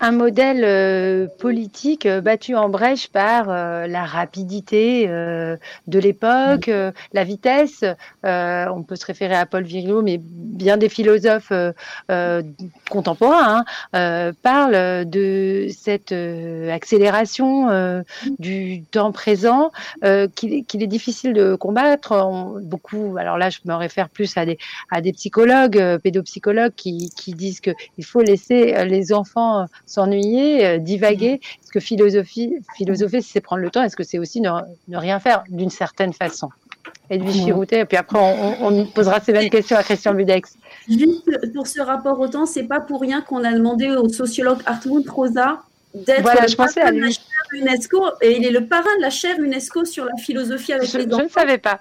Speaker 2: un modèle euh, politique euh, battu en brèche par euh, la rapidité de l'époque, la vitesse. on peut se référer à Paul Virilio, mais bien des philosophes contemporains hein, parlent de cette accélération du temps présent qu'il est difficile de combattre. beaucoup, alors là, je me réfère plus à des, à des psychologues, pédopsychologues qui, qui disent qu'il faut laisser les enfants s'ennuyer, euh, divaguer mm. Est-ce que philosophie, philosopher, c'est prendre le temps Est-ce que c'est aussi ne, rien faire d'une certaine façon? Edwige Chirouté, et puis après on, posera ces mêmes questions à Christian Budex.
Speaker 3: Juste pour ce rapport au temps, c'est pas pour rien qu'on a demandé au sociologue Hartmut Rosa d'être voilà, je pensais à lui. la chaire UNESCO, et il est le parrain de la chaire UNESCO sur la philosophie avec les enfants.
Speaker 2: Je ne savais pas.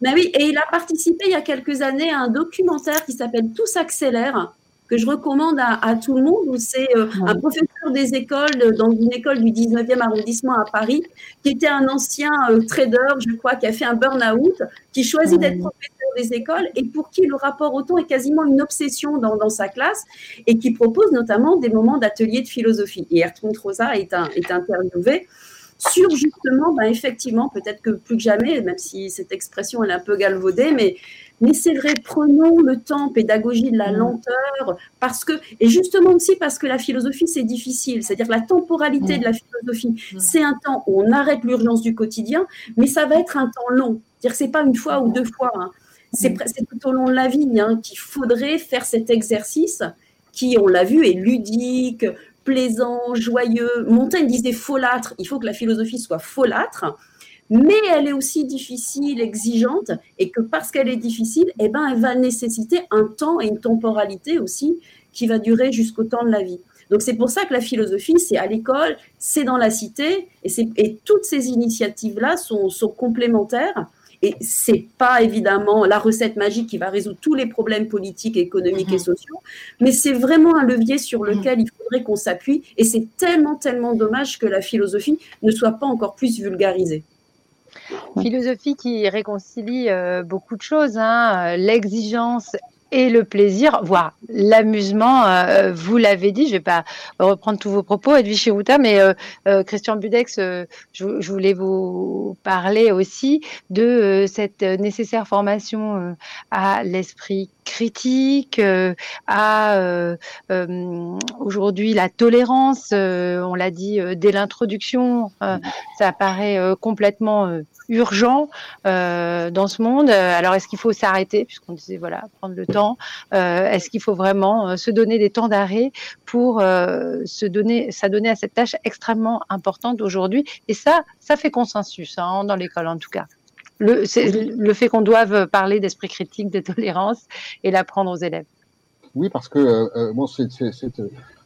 Speaker 3: Ben oui, et il a participé il y a quelques années à un documentaire qui s'appelle Tout s'accélère, que je recommande à, tout le monde. C'est euh, un professeur des écoles, dans une école du 19e arrondissement à Paris, qui était un ancien euh, trader, je crois, qui a fait un burn-out, qui choisit d'être professeur des écoles et pour qui le rapport au temps est quasiment une obsession dans, sa classe et qui propose notamment des moments d'atelier de philosophie. Et Ertrud Rosa est, un, est interviewé sur justement, ben effectivement, peut-être que plus que jamais, même si cette expression elle est un peu galvaudée, mais mais c'est vrai, prenons le temps, pédagogie de la mm. lenteur, parce que, et justement aussi parce que la philosophie, c'est difficile. C'est-à-dire la temporalité mm. de la philosophie, mm. c'est un temps où on arrête l'urgence du quotidien, mais ça va être un temps long. C'est-à-dire c'est pas une fois ou deux fois. Hein. C'est tout au long de la vie hein, qu'il faudrait faire cet exercice qui, on l'a vu, est ludique, plaisant, joyeux. Montaigne disait folâtre. Il faut que la philosophie soit folâtre mais elle est aussi difficile, exigeante, et que parce qu'elle est difficile, eh ben, elle va nécessiter un temps et une temporalité aussi qui va durer jusqu'au temps de la vie. Donc c'est pour ça que la philosophie, c'est à l'école, c'est dans la cité, et, et toutes ces initiatives-là sont, sont, complémentaires. Et c'est pas évidemment la recette magique qui va résoudre tous les problèmes politiques, économiques et mm-hmm. sociaux, mais c'est vraiment un levier sur mm-hmm. lequel il faudrait qu'on s'appuie. Et c'est tellement, tellement dommage que la philosophie ne soit pas encore plus vulgarisée.
Speaker 2: Philosophie qui réconcilie euh, beaucoup de choses, hein, euh, l'exigence et le plaisir, voire l'amusement. Euh, vous l'avez dit, je vais pas reprendre tous vos propos, Edwige Chirouta, mais Christian Budex, je, voulais vous parler aussi de cette nécessaire formation à l'esprit critique, à aujourd'hui la tolérance. on l'a dit dès l'introduction, ça paraît complètement urgent euh, dans ce monde. Alors, est-ce qu'il faut s'arrêter, puisqu'on disait, voilà, prendre le temps euh, Est-ce qu'il faut vraiment euh, se donner des temps d'arrêt pour se donner, s'adonner à cette tâche extrêmement importante aujourd'hui? Et ça, ça fait consensus hein, dans l'école en tout cas. Le, fait qu'on doive parler d'esprit critique, de tolérance et l'apprendre aux élèves.
Speaker 4: Oui, parce que bon, c'est,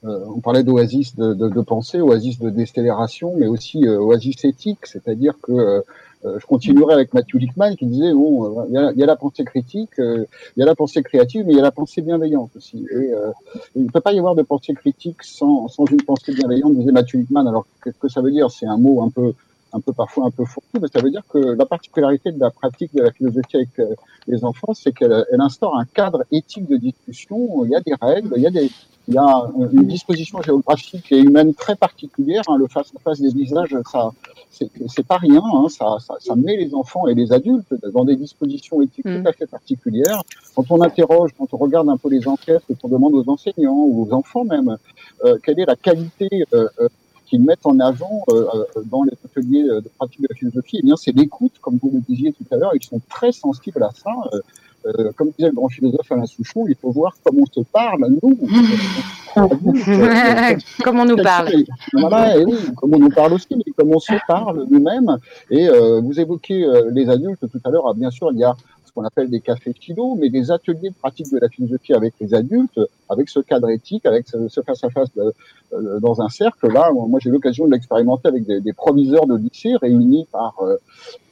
Speaker 4: on parlait d'oasis de, pensée, oasis de décélération, mais aussi oasis éthique, c'est-à-dire que euh, je continuerai avec Matthew Lickman qui disait bon, euh, il y, a, la pensée critique, euh, il y a la pensée créative, mais il y a la pensée bienveillante aussi. Il ne peut pas y avoir de pensée critique sans, sans une pensée bienveillante, disait Matthew Lickman. Alors qu'est-ce que ça veut dire C'est un mot un peu un peu parfois un peu fou, mais ça veut dire que la particularité de la pratique de la philosophie avec les enfants, c'est qu'elle elle instaure un cadre éthique de discussion. Il y a des règles, il y a des, il y a une disposition géographique et humaine très particulière. Hein, le face-à-face des visages, ça, c'est pas rien. Hein, ça, ça, ça, met les enfants et les adultes dans des dispositions éthiques mm. tout à fait particulières. Quand on interroge, quand on regarde un peu les enquêtes, qu'on demande aux enseignants ou aux enfants même, quelle est la qualité qu'ils mettent en avant dans les ateliers de pratique de la philosophie, eh bien, c'est l'écoute, comme vous le disiez tout à l'heure. Ils sont très sensibles à ça. Euh, comme disait le grand philosophe Alain Souchon, il faut voir comment on se parle, nous.
Speaker 2: comment on nous parle.
Speaker 4: Voilà, et oui, comment on nous parle aussi, mais comment on se parle nous-mêmes. Et euh, vous évoquez euh, les adultes tout à l'heure. Ah, bien sûr, il y a qu'on appelle des cafés philo, mais des ateliers de pratique de la philosophie avec les adultes, avec ce cadre éthique, avec ce face-à-face euh, dans un cercle. Là, moi, j'ai eu l'occasion de l'expérimenter avec des, proviseurs de lycée réunis par euh,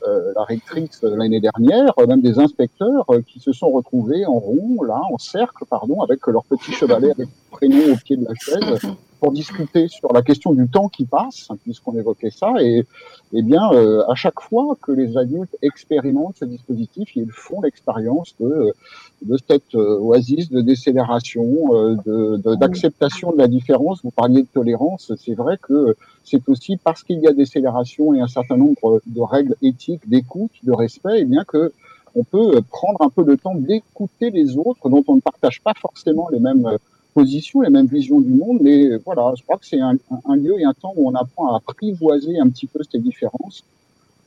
Speaker 4: euh la rectrice l'année dernière, même des inspecteurs qui se sont retrouvés en rond, là, en cercle, pardon, avec leur petit chevalet avec au pied de la chaise pour discuter sur la question du temps qui passe, puisqu'on évoquait ça, et, eh bien, euh, à chaque fois que les adultes expérimentent ce dispositif, ils font l'expérience de, de cette euh, oasis de décélération, euh, de, d'acceptation de, la différence. Vous parliez de tolérance, c'est vrai que c'est aussi parce qu'il y a décélération et un certain nombre de règles éthiques, d'écoute, de respect, et eh bien que on peut prendre un peu de temps d'écouter les autres dont on ne partage pas forcément les mêmes position, les mêmes visions du monde, mais voilà, je crois que c'est un, lieu et un temps où on apprend à apprivoiser un petit peu ces différences,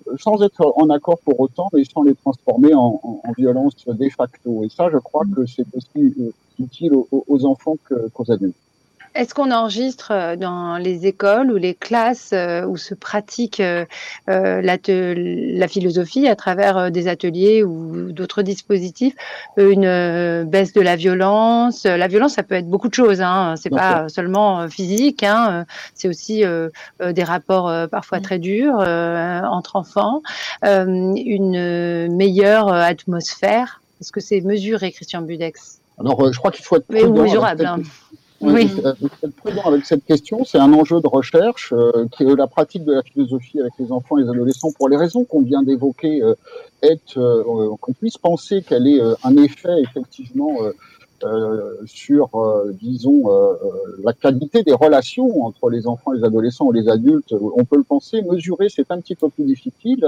Speaker 4: euh, sans être en accord pour autant, mais sans les transformer en, violence de facto. Et ça, je crois que c'est aussi euh, utile aux, enfants qu'aux adultes.
Speaker 2: Est-ce qu'on enregistre euh, dans les écoles ou les classes euh, où se pratique euh, la philosophie à travers des ateliers ou d'autres dispositifs? Une baisse de la violence La violence, ça peut être beaucoup de choses. Hein. C'est pas seulement physique. Hein. C'est aussi des rapports parfois très durs entre enfants. une meilleure atmosphère. Est-ce que c'est mesuré, Christian Budex?
Speaker 4: Alors, je crois qu'il faut être prudent.
Speaker 2: mesurable. Hein.
Speaker 4: Oui. Être prudent avec cette question, c'est un enjeu de recherche euh, qui est la pratique de la philosophie avec les enfants et les adolescents pour les raisons qu'on vient d'évoquer, euh, est euh, qu'on puisse penser qu'elle ait un effet effectivement sur, disons, la qualité des relations entre les enfants, les adolescents ou les adultes. On peut le penser, mesurer, c'est un petit peu plus difficile.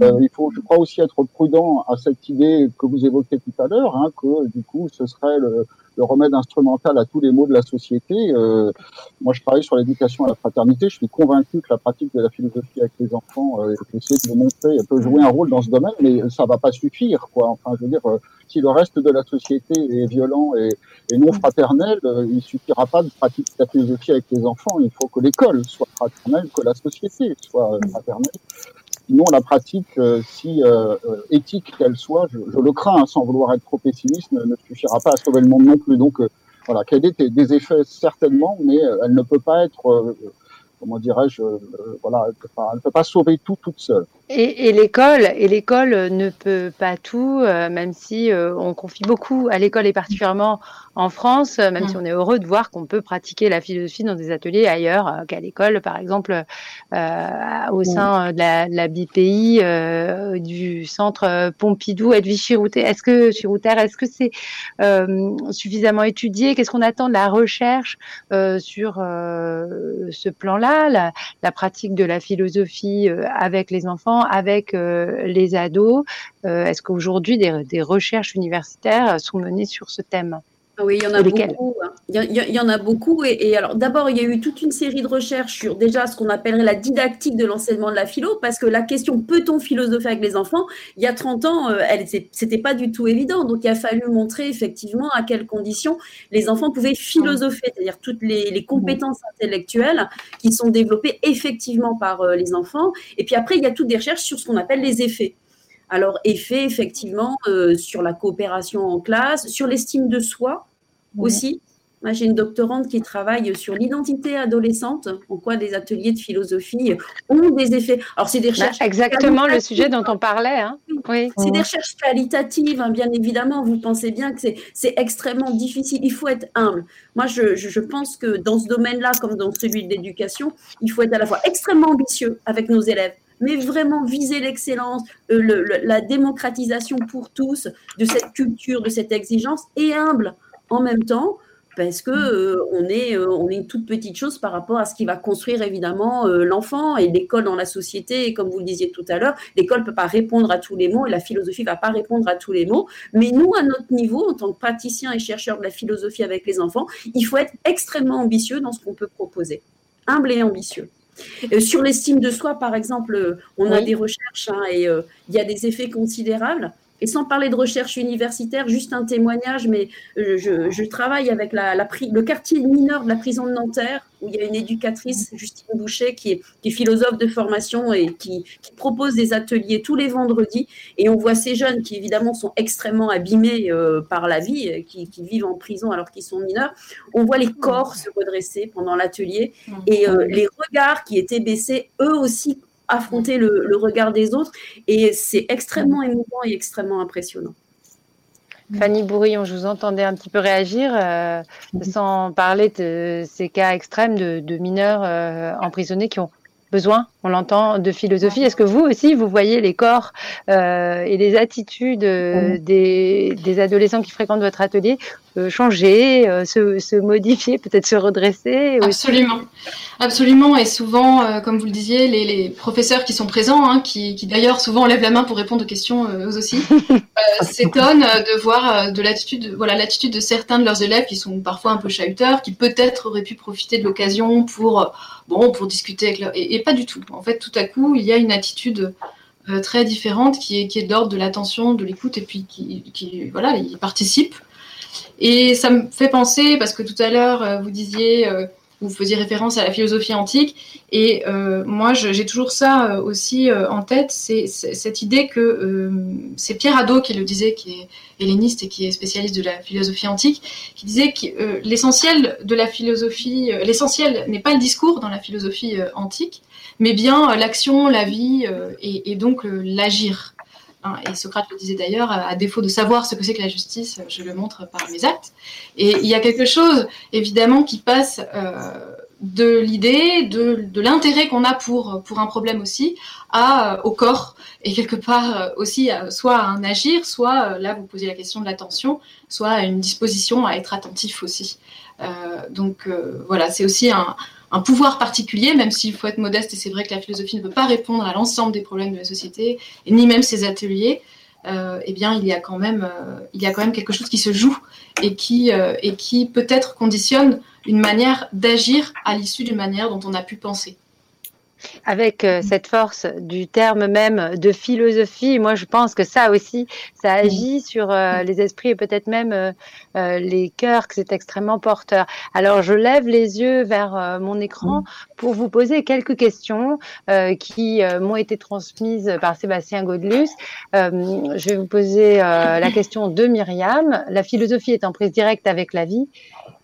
Speaker 4: il faut, je crois, aussi être prudent à cette idée que vous évoquez tout à l'heure, hein, que du coup, ce serait le le remède instrumental à tous les maux de la société. Euh, moi, je travaille sur l'éducation à la fraternité. Je suis convaincu que la pratique de la philosophie avec les enfants, euh, essayer de montrer, peut jouer un rôle dans ce domaine, mais ça va pas suffire, quoi. Enfin, je veux dire, euh, si le reste de la société est violent et, et non fraternel, euh, il suffira pas de pratiquer la philosophie avec les enfants. Il faut que l'école soit fraternelle, que la société soit fraternelle. Sinon, la pratique, euh, si euh, euh, éthique qu'elle soit, je, le crains, hein, sans vouloir être trop pessimiste, ne, suffira pas à sauver le monde non plus. Donc, voilà, qu'elle ait des effets? Certainement, mais elle ne peut pas être comment dirais-je, voilà, elle ne peut, pas sauver tout toute seule.
Speaker 2: Et, l'école, et l'école ne peut pas tout, euh, même si euh, on confie beaucoup à l'école et particulièrement en France, euh, même si mm. on est heureux de voir qu'on peut pratiquer la philosophie dans des ateliers ailleurs qu'à l'école, par exemple au mm. sein de la, BPI du centre Pompidou, Edwige Chirouter. Est-ce que Chirouter, est-ce que c'est suffisamment étudié? Qu'est-ce qu'on attend de la recherche sur ce plan-là, la, la, pratique de la philosophie avec les enfants avec euh, les ados. Euh, est-ce qu'aujourd'hui des, recherches universitaires sont menées sur ce thème?
Speaker 3: Oui, il y en a beaucoup. Hein. Il y, en a beaucoup. Et, alors, d'abord, il y a eu toute une série de recherches sur déjà ce qu'on appellerait la didactique de l'enseignement de la philo, parce que la question peut-on philosopher avec les enfants? Il y a 30 ans, euh, elle c'était pas du tout évident. Donc, il a fallu montrer effectivement à quelles conditions les enfants pouvaient philosopher, c'est-à-dire toutes les, compétences intellectuelles qui sont développées effectivement par euh, les enfants. Et puis après, il y a toutes des recherches sur ce qu'on appelle les effets. Alors, effet effectivement euh, sur la coopération en classe, sur l'estime de soi aussi. Moi, j'ai une doctorante qui travaille sur l'identité adolescente, en quoi des ateliers de philosophie ont des effets.
Speaker 2: Alors, c'est des bah, recherches. exactement le sujet dont on parlait. Hein.
Speaker 3: Oui. C'est des recherches qualitatives, hein, bien évidemment. Vous pensez bien que c'est extrêmement difficile. Il faut être humble. Moi, je, je pense que dans ce domaine-là, comme dans celui de l'éducation, il faut être à la fois extrêmement ambitieux avec nos élèves mais vraiment viser l'excellence, euh, la démocratisation pour tous de cette culture, de cette exigence, et humble en même temps parce que euh, on, est, euh, on est une toute petite chose par rapport à ce qui va construire évidemment l'enfant et l'école dans la société. Et comme vous le disiez tout à l'heure, l'école ne peut pas répondre à tous les mots et la philosophie ne va pas répondre à tous les mots. Mais nous, à notre niveau, en tant que praticiens et chercheurs de la philosophie avec les enfants, il faut être extrêmement ambitieux dans ce qu'on peut proposer. Humble et ambitieux. Sur l'estime de soi, par exemple, on a des recherches hein, et il y a des effets considérables. Et sans parler de recherche universitaire, juste un témoignage, mais euh, je, travaille avec la, le quartier mineur de la prison de Nanterre, où il y a une éducatrice, Justine Boucher, qui est, philosophe de formation et qui, propose des ateliers tous les vendredis. Et on voit ces jeunes qui, évidemment, sont extrêmement abîmés euh, par la vie, qui, vivent en prison alors qu'ils sont mineurs. On voit les corps se redresser pendant l'atelier et euh, les regards qui étaient baissés, eux aussi affronter le, regard des autres. Et c'est extrêmement émouvant et extrêmement impressionnant.
Speaker 2: Fanny Bourillon, je vous entendais un petit peu réagir, euh, sans parler de ces cas extrêmes de, mineurs euh, emprisonnés qui ont besoin, on l'entend, de philosophie. Est-ce que vous aussi, vous voyez les corps euh, et les attitudes des, des, adolescents qui fréquentent votre atelier changer, euh, se, se, modifier, peut-être se redresser
Speaker 5: Absolument, absolument. Et souvent, euh, comme vous le disiez, les, les, professeurs qui sont présents, hein, qui, qui d'ailleurs souvent lèvent la main pour répondre aux questions eux aussi, s'étonnent de voir de l'attitude, voilà, l'attitude de certains de leurs élèves qui sont parfois un peu chahuteurs, qui peut-être auraient pu profiter de l'occasion pour, bon, pour discuter avec leur... Et, et, pas du tout. En fait, tout à coup, il y a une attitude très différente qui est, qui est de l'ordre de l'attention, de l'écoute, et puis qui, qui voilà, ils participent et ça me fait penser, parce que tout à l'heure, euh, vous disiez, euh, vous faisiez référence à la philosophie antique, et euh, moi, j'ai toujours ça aussi en tête, c'est cette idée que c'est Pierre Hadot qui le disait, qui est helléniste et qui est spécialiste de la philosophie antique, qui disait que l'essentiel de la philosophie, l'essentiel n'est pas le discours dans la philosophie antique, mais bien l'action, la vie et, et donc l'agir. Hein, et Socrate le disait d'ailleurs, à défaut de savoir ce que c'est que la justice, je le montre par mes actes. Et il y a quelque chose, évidemment, qui passe euh, de l'idée, de, l'intérêt qu'on a pour, pour un problème aussi, à, au corps, et quelque part aussi soit à un agir, soit, là vous posez la question de l'attention, soit à une disposition à être attentif aussi. Euh, donc euh, voilà, c'est aussi un, un pouvoir particulier, même s'il faut être modeste, et c'est vrai que la philosophie ne peut pas répondre à l'ensemble des problèmes de la société, ni même ses ateliers, euh, eh bien, il y, a quand même, euh, il y a quand même quelque chose qui se joue et qui, euh, et qui peut-être conditionne une manière d'agir à l'issue d'une manière dont on a pu penser
Speaker 2: avec euh, cette force du terme même de philosophie, moi je pense que ça aussi, ça agit sur euh, les esprits et peut-être même euh, les cœurs, que c'est extrêmement porteur. Alors je lève les yeux vers mon écran pour vous poser quelques questions qui m'ont été transmises par Sébastien Godlus. je vais vous poser la question de Myriam. La philosophie est en prise directe avec la vie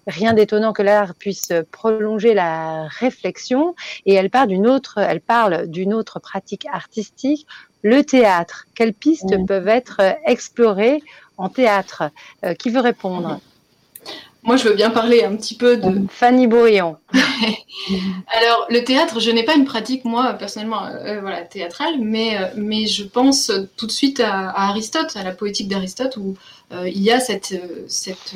Speaker 2: rien d'étonnant que l'art puisse prolonger la réflexion. Et elle parle d'une autre, elle parle d'une autre pratique artistique, le théâtre. Quelles pistes peuvent être explorées en théâtre? Euh, Qui veut répondre?
Speaker 5: Moi, je veux bien parler un petit peu de
Speaker 2: Fanny Bourillon.
Speaker 5: Alors, le théâtre, je n'ai pas une pratique moi personnellement, euh, voilà, théâtrale, mais euh, mais je pense tout de suite à, Aristote, à la poétique d'Aristote, où il y a cette cette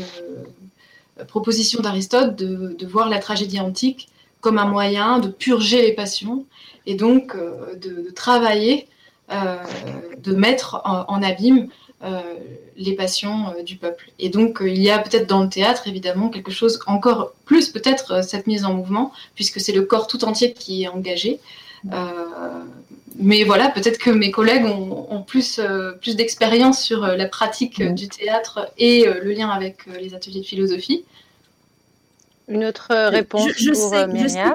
Speaker 5: proposition d'Aristote de, voir la tragédie antique comme un moyen de purger les passions et donc euh, de, travailler, euh, de mettre en, abîme euh, les passions du peuple. Et donc il y a peut-être dans le théâtre évidemment quelque chose encore plus peut-être cette mise en mouvement puisque c'est le corps tout entier qui est engagé. Mais voilà, peut-être que mes collègues ont, plus, plus d'expérience sur la pratique du théâtre et le lien avec les ateliers de philosophie.
Speaker 2: Une autre réponse je, pour sais, Myriam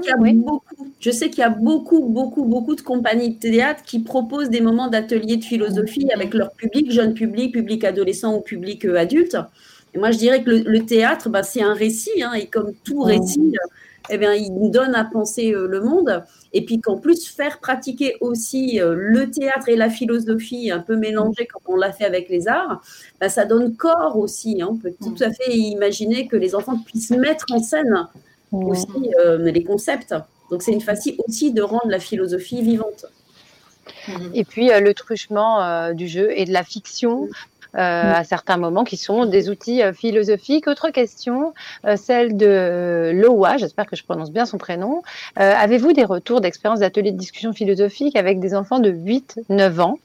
Speaker 3: Je sais qu'il y a beaucoup, beaucoup, beaucoup de compagnies de théâtre qui proposent des moments d'ateliers de philosophie avec leur public, jeune public, public adolescent ou public euh, adulte. Et moi, je dirais que le, théâtre, bah, c'est un récit, hein, et comme tout récit, eh bien, il nous donne à penser euh, le monde. Et puis qu'en plus, faire pratiquer aussi euh, le théâtre et la philosophie un peu mélangés comme on l'a fait avec les arts, bah, ça donne corps aussi. Hein. On peut tout à fait imaginer que les enfants puissent mettre en scène aussi euh, les concepts. Donc c'est une façon aussi de rendre la philosophie vivante.
Speaker 2: Et puis le truchement du jeu et de la fiction à certains moments qui sont des outils philosophiques. Autre question, celle de Loa, j'espère que je prononce bien son prénom. Avez-vous des retours d'expérience d'ateliers de discussion philosophique avec des enfants de 8-9 ans?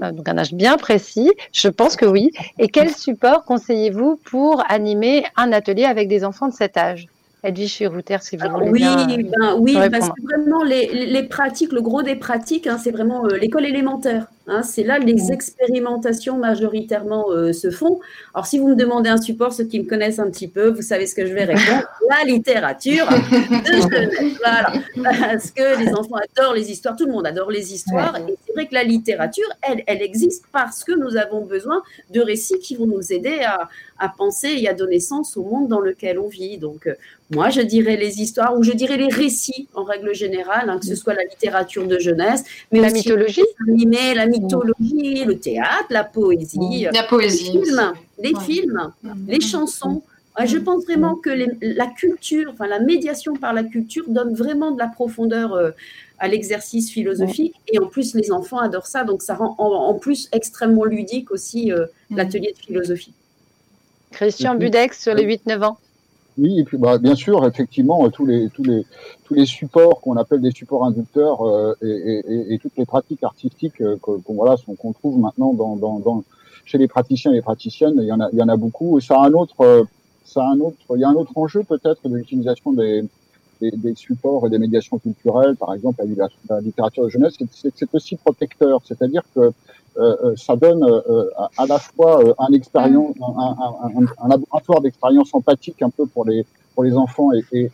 Speaker 2: Donc un âge bien précis Je pense que oui. Et quel support conseillez-vous pour animer un atelier avec des enfants de cet âge? Edwige Chirouter, si vous voulez
Speaker 3: oui,
Speaker 2: bien.
Speaker 3: Ben, oui, parce que vraiment, les, les, pratiques, le gros des pratiques, hein, c'est vraiment euh, l'école élémentaire. Hein, c'est là que les expérimentations majoritairement euh, se font. Alors, si vous me demandez un support, ceux qui me connaissent un petit peu, vous savez ce que je vais répondre la littérature de jeunesse. Voilà. Parce que les enfants adorent les histoires, tout le monde adore les histoires. Et c'est vrai que la littérature, elle, elle existe parce que nous avons besoin de récits qui vont nous aider à, à penser et à donner sens au monde dans lequel on vit. Donc, euh, moi, je dirais les histoires ou je dirais les récits en règle générale, hein, que ce soit la littérature de jeunesse,
Speaker 2: mais la mythologie,
Speaker 3: la mythologie, le théâtre, la poésie,
Speaker 5: la poésie,
Speaker 3: les films, les, films, les chansons. Je pense vraiment que la culture, enfin la médiation par la culture donne vraiment de la profondeur euh, à l'exercice philosophique. Et en plus les enfants adorent ça, donc ça rend en, plus extrêmement ludique aussi euh, l'atelier de philosophie.
Speaker 2: Christian Budex sur les 8-9 ans.
Speaker 4: Oui, et puis bah, bien sûr, effectivement, tous les tous les tous les supports qu'on appelle des supports inducteurs euh, et, et, et, toutes les pratiques artistiques euh, qu'on voilà qu'on trouve maintenant dans, dans, dans, chez les praticiens et les praticiennes, il y en a il y en a beaucoup. Et ça a un autre euh, ça a un autre il y a un autre enjeu peut-être de l'utilisation des, des, des supports et des médiations culturelles, par exemple la, la littérature de jeunesse, c'est aussi protecteur, c'est-à-dire que euh, euh, ça donne euh, à la fois un, expérience, un, un, un laboratoire d'expérience empathique un peu pour les pour les enfants et, et,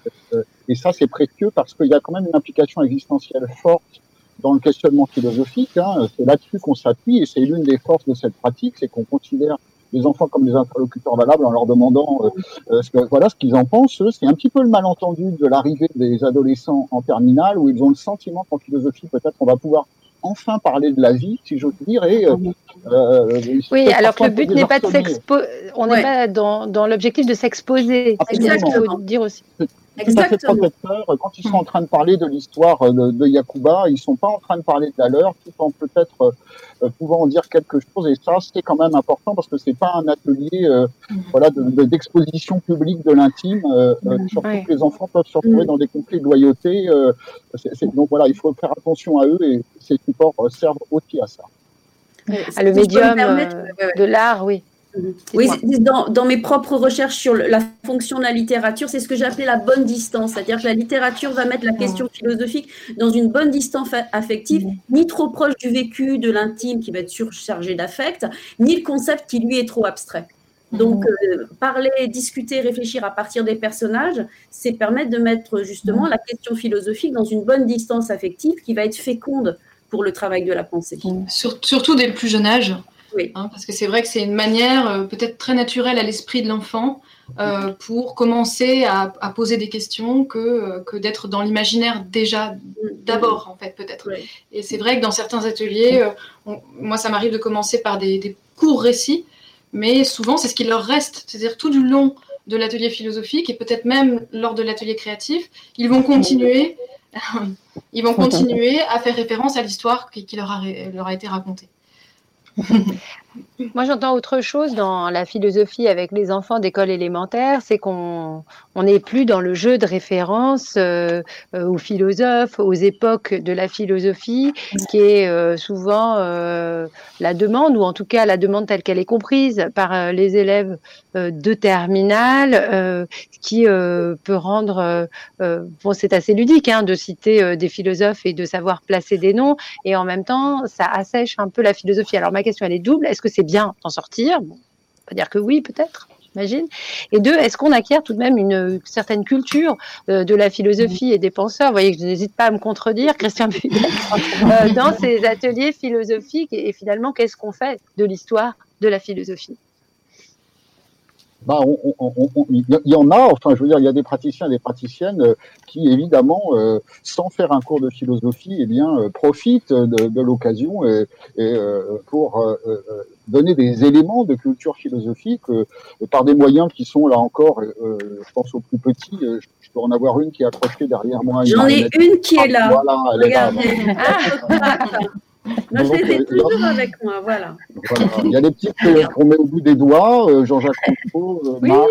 Speaker 4: et ça c'est précieux parce qu'il y a quand même une implication existentielle forte dans le questionnement philosophique. Hein, c'est là-dessus qu'on s'appuie et c'est l'une des forces de cette pratique, c'est qu'on considère les enfants comme des interlocuteurs valables en leur demandant euh, ce que, voilà ce qu'ils en pensent. C'est un petit peu le malentendu de l'arrivée des adolescents en terminale où ils ont le sentiment qu'en philosophie peut-être on va pouvoir enfin parler de la vie, si j'ose dire. Et, euh,
Speaker 2: euh, oui, alors que le but n'est pas de s'exposer, on n'est pas dans, dans l'objectif de s'exposer.
Speaker 3: C'est ce qu'il
Speaker 2: faut dire aussi.
Speaker 4: Exactement. Quand ils sont en train de parler de l'histoire de, de Yakuba, ils sont pas en train de parler de la leur, tout en peut-être euh, pouvant en dire quelque chose. Et ça, c'est quand même important parce que c'est pas un atelier, euh, voilà, d'exposition de, publique de l'intime. Euh, surtout que les enfants peuvent se retrouver dans des conflits de loyauté. donc voilà, il faut faire attention à eux et ces supports servent aussi à ça.
Speaker 2: Ah, le médium de l'art, oui.
Speaker 3: Oui, dans, mes propres recherches sur la fonction de la littérature, c'est ce que j'appelais la bonne distance. C'est-à-dire que la littérature va mettre la question philosophique dans une bonne distance affective, ni trop proche du vécu, de l'intime qui va être surchargé d'affect, ni le concept qui lui est trop abstrait. Donc, euh, parler, discuter, réfléchir à partir des personnages, c'est permettre de mettre justement la question philosophique dans une bonne distance affective qui va être féconde pour le travail de la pensée.
Speaker 5: surtout dès le plus jeune âge. Hein, parce que c'est vrai que c'est une manière euh, peut-être très naturelle à l'esprit de l'enfant euh, pour commencer à, poser des questions que, euh, que d'être dans l'imaginaire déjà d'abord, en fait, peut-être. Et c'est vrai que dans certains ateliers, moi, ça m'arrive de commencer par des, courts récits, mais souvent, c'est ce qui leur reste. C'est-à-dire tout du long de l'atelier philosophique et peut-être même lors de l'atelier créatif, ils vont continuer. ils vont continuer à faire référence à l'histoire qui, leur, leur a été racontée.
Speaker 2: 哼 哼 Moi, j'entends autre chose dans la philosophie avec les enfants d'école élémentaire, c'est qu'on n'est plus dans le jeu de référence euh, euh, aux philosophes, aux époques de la philosophie, qui est euh, souvent la demande, ou en tout cas la demande telle qu'elle est comprise par les élèves de terminale, qui peut rendre, bon, c'est assez ludique hein, de citer des philosophes et de savoir placer des noms, et en même temps, ça assèche un peu la philosophie. Alors ma question elle est double. Est-ce que c'est bien d'en sortir? Bon, On peut dire que oui, peut-être. J'imagine. Et deux, est-ce qu'on acquiert tout de même une, certaine culture euh, de la philosophie et des penseurs? Vous voyez que je n'hésite pas à me contredire, Christian Budet, euh, dans ces ateliers philosophiques. et finalement, qu'est-ce qu'on fait de l'histoire de la philosophie?
Speaker 4: Bah, il y en a, enfin, je veux dire, il y a des praticiens et des praticiennes euh, qui, évidemment, euh, sans faire un cours de philosophie, eh bien, euh, profitent de, de l'occasion et, et pour donner des éléments de culture philosophique par des moyens qui sont, là encore, je pense aux plus petits, je peux en avoir une qui est accrochée derrière moi.
Speaker 3: J'en ai une qui est là.
Speaker 4: Voilà, elle est là.
Speaker 3: Moi, je les ai toujours avec moi, voilà.
Speaker 4: Il y a des petites qu'on met au bout des doigts, Jean-Jacques Rousseau, Marc,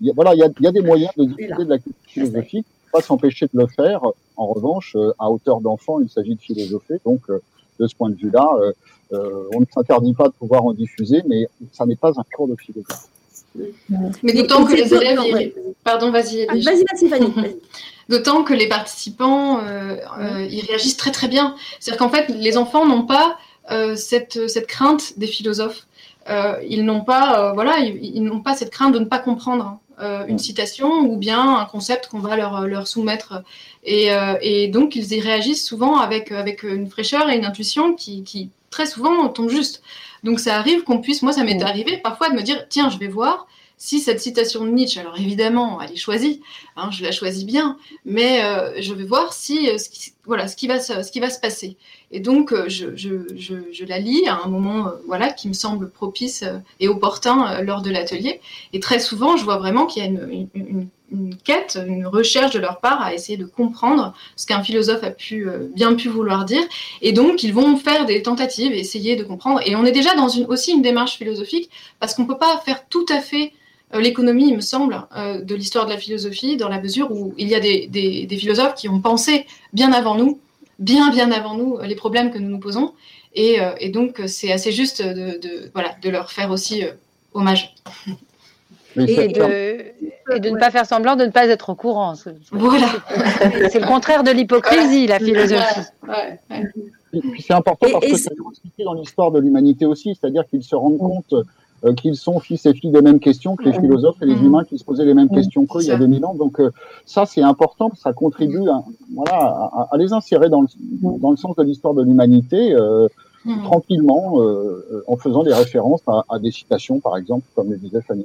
Speaker 4: Il y a, voilà, il y, a, il y a des moyens de discuter de la culture philosophique, pas s'empêcher de le faire. En revanche, à hauteur d'enfant, il s'agit de philosopher. Donc, de ce point de vue-là, on ne s'interdit pas de pouvoir en diffuser, mais ça n'est pas un cours de philosophie.
Speaker 5: Mais d'autant que les élèves. Pardon, vas-y.
Speaker 3: Ah, vas-y, vas-y, vas-y.
Speaker 5: D'autant que les participants, euh, euh, ils réagissent très très bien. C'est-à-dire qu'en fait, les enfants n'ont pas euh, cette, cette crainte des philosophes. ils n'ont pas, voilà, ils, n'ont pas cette crainte de ne pas comprendre hein, une citation ou bien un concept qu'on va leur, leur soumettre. Et, et, donc, ils y réagissent souvent avec, avec une fraîcheur et une intuition qui, qui très souvent tombe juste. Donc, ça arrive qu'on puisse, moi, ça m'est arrivé parfois de me dire, tiens, je vais voir si cette citation de Nietzsche, alors évidemment, elle est choisie, hein, je la choisis bien, mais euh, je vais voir si, euh, ce, qui, voilà, ce, qui va, ce qui va se passer. Et donc, euh, je, je, je, la lis à un moment voilà, qui me semble propice et opportun lors de l'atelier. Et très souvent, je vois vraiment qu'il y a une, une, quête, une recherche de leur part à essayer de comprendre ce qu'un philosophe a pu, bien pu vouloir dire. Et donc, ils vont faire des tentatives, essayer de comprendre. Et on est déjà dans une, aussi une démarche philosophique, parce qu'on ne peut pas faire tout à fait l'économie, il me semble, euh, de l'histoire de la philosophie, dans la mesure où il y a des, des, philosophes qui ont pensé bien avant nous, bien bien avant nous, les problèmes que nous nous posons. Et, euh, et donc, c'est assez juste de, de, voilà, de leur faire aussi hommage.
Speaker 2: et, de, et de, ne pas faire semblant de ne pas être au courant.
Speaker 5: Voilà.
Speaker 2: C'est le contraire de l'hypocrisie, la philosophie.
Speaker 4: C'est important parce que ça est dans l'histoire de l'humanité aussi, c'est-à-dire qu'ils se rendent compte euh, qu'ils sont fils et filles des mêmes questions que les philosophes et les humains qui se posaient les mêmes questions qu'eux il y a 2000 ans. Donc euh, ça, c'est important, ça contribue à, voilà, à, les insérer dans le, dans le sens de l'histoire de l'humanité. Euh, tranquillement, en faisant des références à, à, des citations, par exemple, comme le disait Fanny.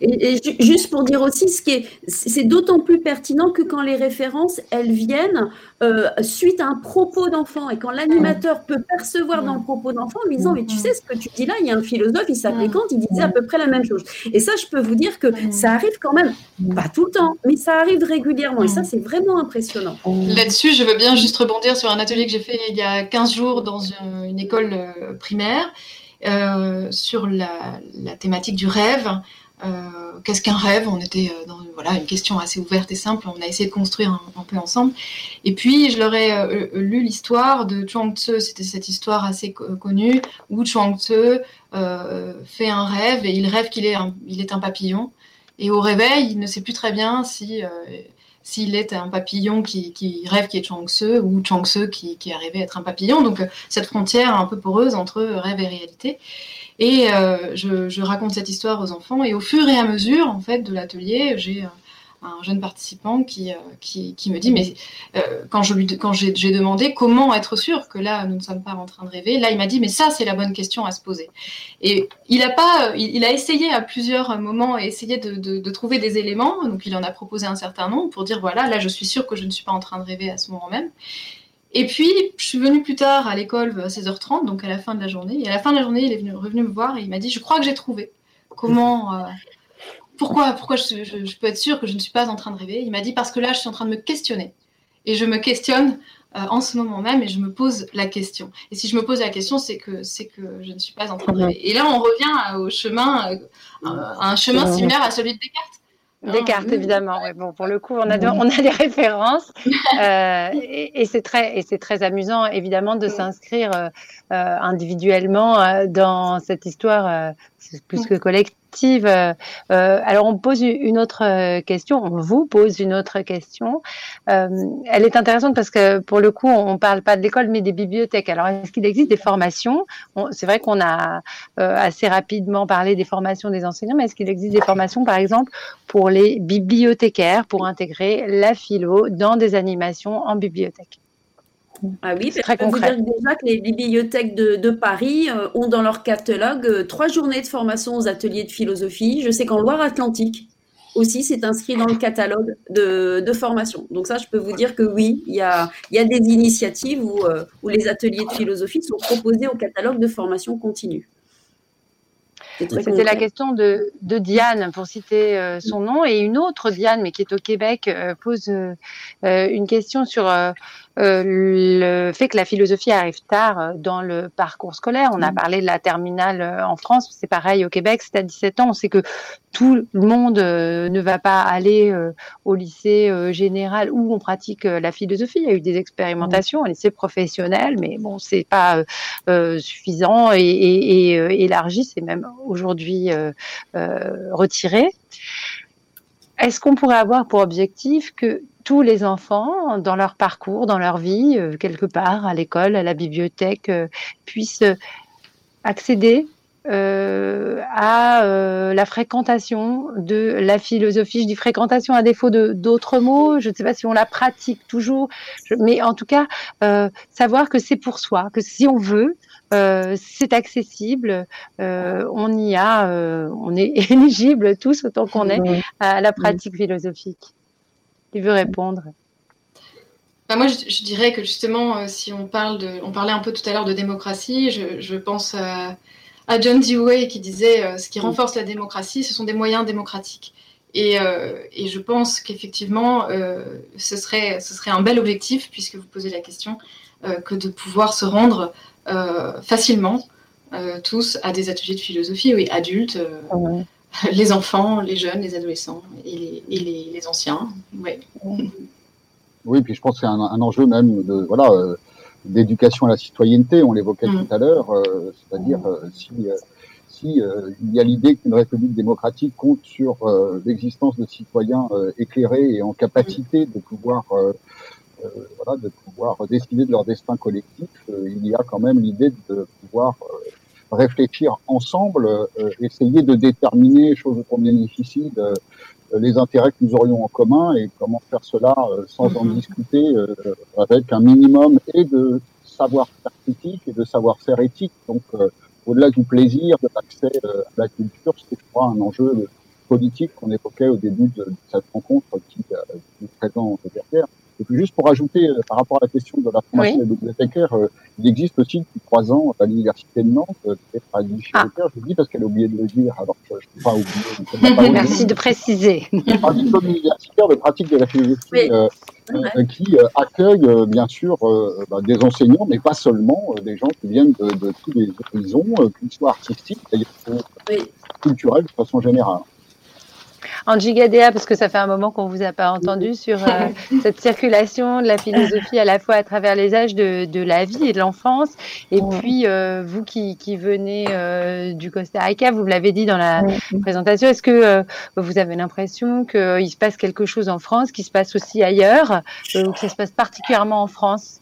Speaker 3: Et, juste pour dire aussi, ce qui est, c'est d'autant plus pertinent que quand les références, elles viennent euh, suite à un propos d'enfant et quand l'animateur peut percevoir dans le propos d'enfant en disant, mais tu sais ce que tu dis là, il y a un philosophe, il s'appelait Kant, il disait à peu près la même chose. Et ça, je peux vous dire que ça arrive quand même, pas tout le temps, mais ça arrive régulièrement. Et ça, c'est vraiment impressionnant.
Speaker 5: Là-dessus, je veux bien juste rebondir sur un atelier que j'ai fait il y a 15 jours dans une, école euh, primaire. Euh, sur la, thématique du rêve. Euh, qu'est-ce qu'un rêve? On était euh, dans voilà, une question assez ouverte et simple. On a essayé de construire un, peu ensemble. Et puis, je leur ai lu l'histoire de Chuang Tzu. C'était cette histoire assez connue où Chuang Tzu fait un rêve et il rêve qu'il est, il est un papillon. Et au réveil, il ne sait plus très bien si s'il est un papillon qui, rêve qui est Chang-se ou Chang-se qui, qui, à être un papillon. Donc euh, cette frontière un peu poreuse entre rêve et réalité. Et euh, je, raconte cette histoire aux enfants et au fur et à mesure en fait de l'atelier, j'ai euh, un jeune participant qui, euh, qui, qui me dit, mais euh, quand je lui, quand j'ai demandé comment être sûr que là, nous ne sommes pas en train de rêver, là, il m'a dit, mais ça, c'est la bonne question à se poser. Et il a pas, il, a essayé à plusieurs moments, essayé de, de, trouver des éléments, donc il en a proposé un certain nombre pour dire, voilà, là, je suis sûr que je ne suis pas en train de rêver à ce moment même. Et puis, je suis venue plus tard à l'école à 16h30, donc à la fin de la journée. Et à la fin de la journée, il est venu, revenu me voir et il m'a dit, je crois que j'ai trouvé comment, euh, pourquoi, pourquoi je, peux être sûre que je ne suis pas en train de rêver? Il m'a dit parce que là, je suis en train de me questionner. Et je me questionne euh, en ce moment même et je me pose la question. Et si je me pose la question, c'est que, c'est que je ne suis pas en train de rêver. Et là, on revient au chemin, euh, à un chemin similaire à celui de Descartes.
Speaker 2: Descartes, évidemment. Bon, pour le coup, on a, on a des références euh, et, et c'est très, amusant, évidemment, de s'inscrire euh, individuellement euh, dans cette histoire plus que collective euh, euh, alors, on pose une autre euh, question, on vous pose une autre question. elle est intéressante parce que, pour le coup, on ne parle pas de l'école, mais des bibliothèques. Alors, est-ce qu'il existe des formations? C'est vrai qu'on a assez rapidement parlé des formations des enseignants, mais est-ce qu'il existe des formations, par exemple, pour les bibliothécaires, pour intégrer la philo dans des animations en bibliothèque?
Speaker 3: Ah oui, je peux vous dire déjà que les bibliothèques de, Paris euh, ont dans leur catalogue euh, trois journées de formation aux ateliers de philosophie. Je sais qu'en Loire-Atlantique aussi, c'est inscrit dans le catalogue de, formation. Donc ça, je peux vous dire que oui, il y a, y a des initiatives où, euh, où les ateliers de philosophie sont proposés au catalogue de formation continue.
Speaker 2: C'était la question de, Diane, pour citer son nom, et une autre Diane, mais qui est au Québec, pose une question sur le fait que la philosophie arrive tard euh, dans le parcours scolaire. On a mm. parlé de la terminale euh, en France, c'est pareil au Québec, c'est à 17 ans. On sait que tout le monde ne va pas aller au lycée général où on pratique la philosophie. Il y a eu des expérimentations au lycée professionnel, mais bon, c'est pas suffisant et, et, et élargi, c'est même aujourd'hui retiré. Est-ce qu'on pourrait avoir pour objectif que tous les enfants, dans leur parcours, dans leur vie, euh, quelque part, à l'école, à la bibliothèque, euh, puissent accéder euh, à la fréquentation de la philosophie? Je dis fréquentation à défaut de d'autres mots. Je ne sais pas si on la pratique toujours, mais en tout cas, savoir que c'est pour soi, que si on veut, c'est accessible, on y a, on est éligible tous autant qu'on est à la pratique philosophique. Veut répondre?
Speaker 5: Bah, moi, je, dirais que justement, euh, si on parle de, on parlait un peu tout à l'heure de démocratie, je, pense à, John Dewey qui disait euh, ce qui renforce la démocratie, ce sont des moyens démocratiques. Et, euh, je pense qu'effectivement, ce, serait, ce serait un bel objectif, puisque vous posez la question, que de pouvoir se rendre facilement tous à des ateliers de philosophie, oui, adultes les enfants, les jeunes, les adolescents et les, anciens.
Speaker 4: Oui, puis je pense que c'est un, enjeu même de voilà euh, d'éducation à la citoyenneté. On l'évoquait mm. tout à l'heure, euh, c'est-à-dire euh, si si il y a l'idée qu'une république démocratique compte sur l'existence de citoyens éclairés et en capacité de pouvoir voilà, de pouvoir décider de leur destin collectif, il y a quand même l'idée de pouvoir réfléchir ensemble, euh, essayer de déterminer, chose trop bien difficile, euh, les intérêts que nous aurions en commun et comment faire cela euh, sans en mhm. discuter avec un minimum et de savoir-faire critique et de savoir-faire éthique. Donc, au-delà du plaisir, de l'accès à la culture, c'est, je crois, un enjeu politique qu'on évoquait au début de, cette rencontre qui, est présent derrière. Et puis juste pour ajouter euh, par rapport à la question de la formation des bibliothécaires, euh, il existe aussi depuis trois ans à l'université de Nantes, euh, peut-être à ah. je vous dis parce qu'elle a oublié de le dire, alors que je ne peux pas oublier.
Speaker 2: Merci de préciser.
Speaker 4: Un diplôme universitaire de pratique de la philosophie qui accueille bien sûr bah, des enseignants, mais pas seulement, des gens qui viennent de, tous les horizons, qu'ils soient artistiques, oui. culturels de façon générale.
Speaker 2: En Gigadea, parce que ça fait un moment qu'on vous a pas entendu sur euh, cette circulation de la philosophie à la fois à travers les âges de, la vie et de l'enfance, et puis euh, vous qui, venez euh, du Costa Rica, vous l'avez dit dans la présentation, est-ce que vous avez l'impression qu'il se passe quelque chose en France, qui se passe aussi ailleurs, ou que ça se passe particulièrement en France?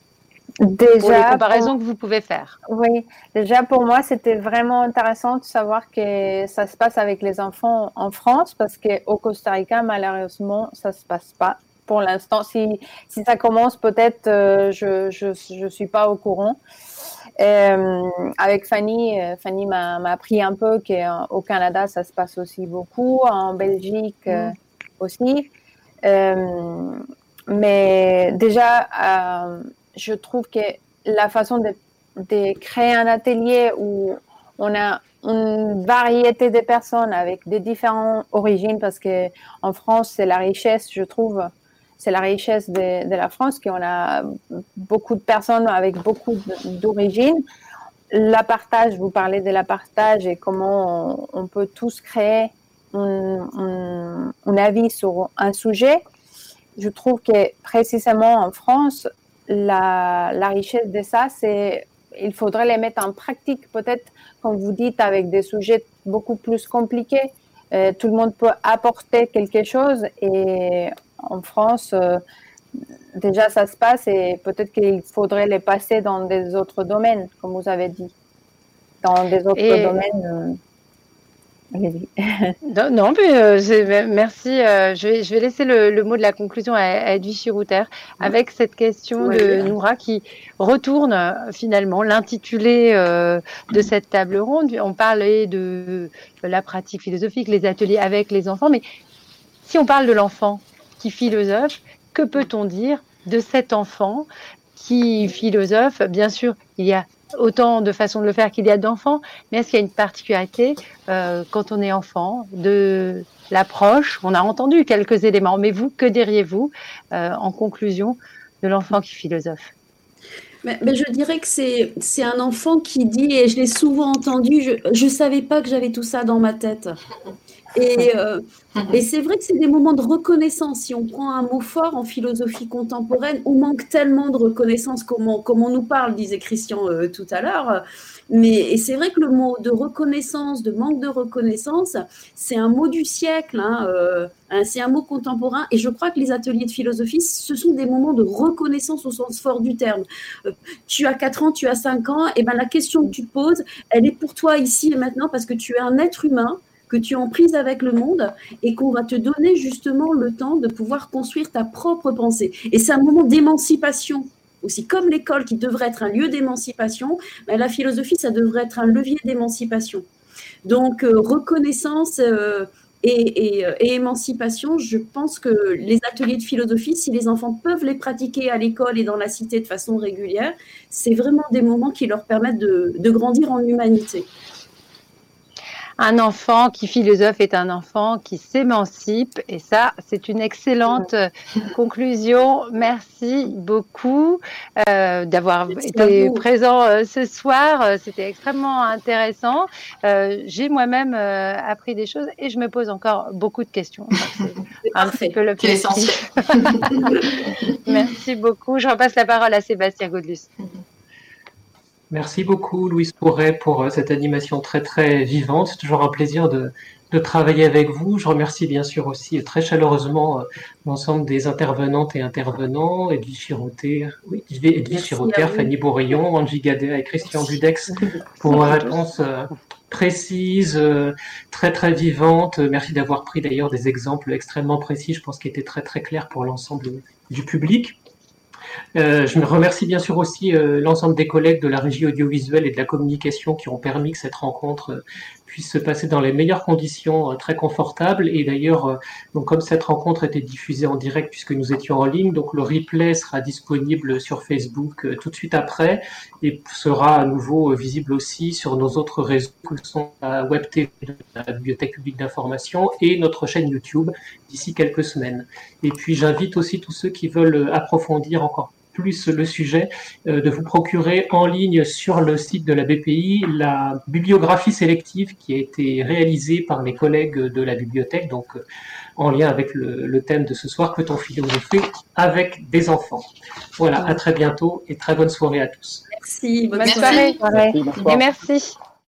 Speaker 2: Déjà, pour les comparaisons que vous pouvez faire.
Speaker 6: Oui, déjà pour moi, c'était vraiment intéressant de savoir que ça se passe avec les enfants en France parce qu'au Costa Rica, malheureusement, ça se passe pas pour l'instant. Si, si ça commence, peut-être euh, je, je, je suis pas au courant. Euh, avec Fanny, euh, Fanny m'a appris un peu qu'au Canada, ça se passe aussi beaucoup, en Belgique mm. aussi. mais déjà, je trouve que la façon de, créer un atelier où on a une variété de personnes avec des différentes origines, parce que en France, c'est la richesse, je trouve, c'est la richesse de, la France, qu'on a beaucoup de personnes avec beaucoup d'origines. La partage, vous parlez de la partage et comment on, peut tous créer un, un, avis sur un sujet. Je trouve que précisément en France, la, la richesse de ça, c'est il faudrait les mettre en pratique, peut-être, comme vous dites, avec des sujets beaucoup plus compliqués. Euh, tout le monde peut apporter quelque chose et en France, euh, déjà ça se passe et peut-être qu'il faudrait les passer dans des autres domaines, comme vous avez dit. Dans des autres domaines. Euh,
Speaker 2: non, mais euh, merci. Euh, je, vais, je vais laisser le, mot de la conclusion à, Edwige Chirouter avec cette question de Noura qui retourne euh, finalement l'intitulé de cette table ronde. On parlait de la pratique philosophique, les ateliers avec les enfants, mais si on parle de l'enfant qui philosophe, que peut-on dire de cet enfant qui philosophe? Bien sûr, il y a autant de façons de le faire qu'il y a d'enfants, mais est-ce qu'il y a une particularité euh, quand on est enfant de l'approche? On a entendu quelques éléments, mais vous, que diriez-vous euh, en conclusion de l'enfant qui philosophe?
Speaker 3: Mais, je dirais que c'est un enfant qui dit, et je l'ai souvent entendu, je ne savais pas que j'avais tout ça dans ma tête. Et, euh, et c'est vrai que c'est des moments de reconnaissance. Si on prend un mot fort en philosophie contemporaine, on manque tellement de reconnaissance comme on, comme on nous parle, disait Christian euh, tout à l'heure. Mais c'est vrai que le mot de reconnaissance, de manque de reconnaissance, c'est un mot du siècle, hein, euh, c'est un mot contemporain. Et je crois que les ateliers de philosophie, ce sont des moments de reconnaissance au sens fort du terme. Tu as 4 ans, tu as 5 ans, et ben la question que tu poses, elle est pour toi ici et maintenant parce que tu es un être humain que tu en prise avec le monde et qu'on va te donner justement le temps de pouvoir construire ta propre pensée. Et c'est un moment d'émancipation aussi, comme l'école qui devrait être un lieu d'émancipation, ben, la philosophie, ça devrait être un levier d'émancipation. Donc, euh, reconnaissance euh, et, euh, et, émancipation, je pense que les ateliers de philosophie, si les enfants peuvent les pratiquer à l'école et dans la cité de façon régulière, c'est vraiment des moments qui leur permettent de grandir en humanité
Speaker 2: un enfant qui philosophe est un enfant qui s'émancipe. Et ça, c'est une excellente conclusion. Merci beaucoup euh, d'avoir été présent euh, ce soir. Euh, c'était extrêmement intéressant. J'ai moi-même appris des choses et je me pose encore beaucoup de questions.
Speaker 5: un petit peu le
Speaker 2: Merci beaucoup. Je repasse la parole à Sébastien Godlus.
Speaker 1: Merci beaucoup, Louise Pourret, pour euh, cette animation très, très vivante. C'est toujours un plaisir de, de, travailler avec vous. Je remercie bien sûr aussi très chaleureusement euh, l'ensemble des intervenantes et intervenants, Edwige Chiroter, oui, Chiroter, Fanny Bourillon, Angie Gadea et Christian Dudex pour vos réponses euh, précises, très, très vivantes. Merci d'avoir pris d'ailleurs des exemples extrêmement précis, je pense, qui étaient très, très clairs pour l'ensemble du public. Euh, je me remercie bien sûr aussi euh, l'ensemble des collègues de la régie audiovisuelle et de la communication qui ont permis que cette rencontre euh, puisse se passer dans les meilleures conditions, euh, très confortables. Et d'ailleurs, euh, donc comme cette rencontre était diffusée en direct puisque nous étions en ligne, donc le replay sera disponible sur Facebook euh, tout de suite après et sera à nouveau visible aussi sur nos autres réseaux que sont la Web TV de la Bibliothèque publique d'information et notre chaîne YouTube d'ici quelques semaines. Et puis j'invite aussi tous ceux qui veulent approfondir encore plus le sujet, euh, de vous procurer en ligne sur le site de la BPI la bibliographie sélective qui a été réalisée par les collègues de la bibliothèque, donc euh, en lien avec le, thème de ce soir, peut-on philosopher avec des enfants Voilà, à très bientôt et très bonne soirée à tous.
Speaker 2: Merci, bonne soirée. Et merci.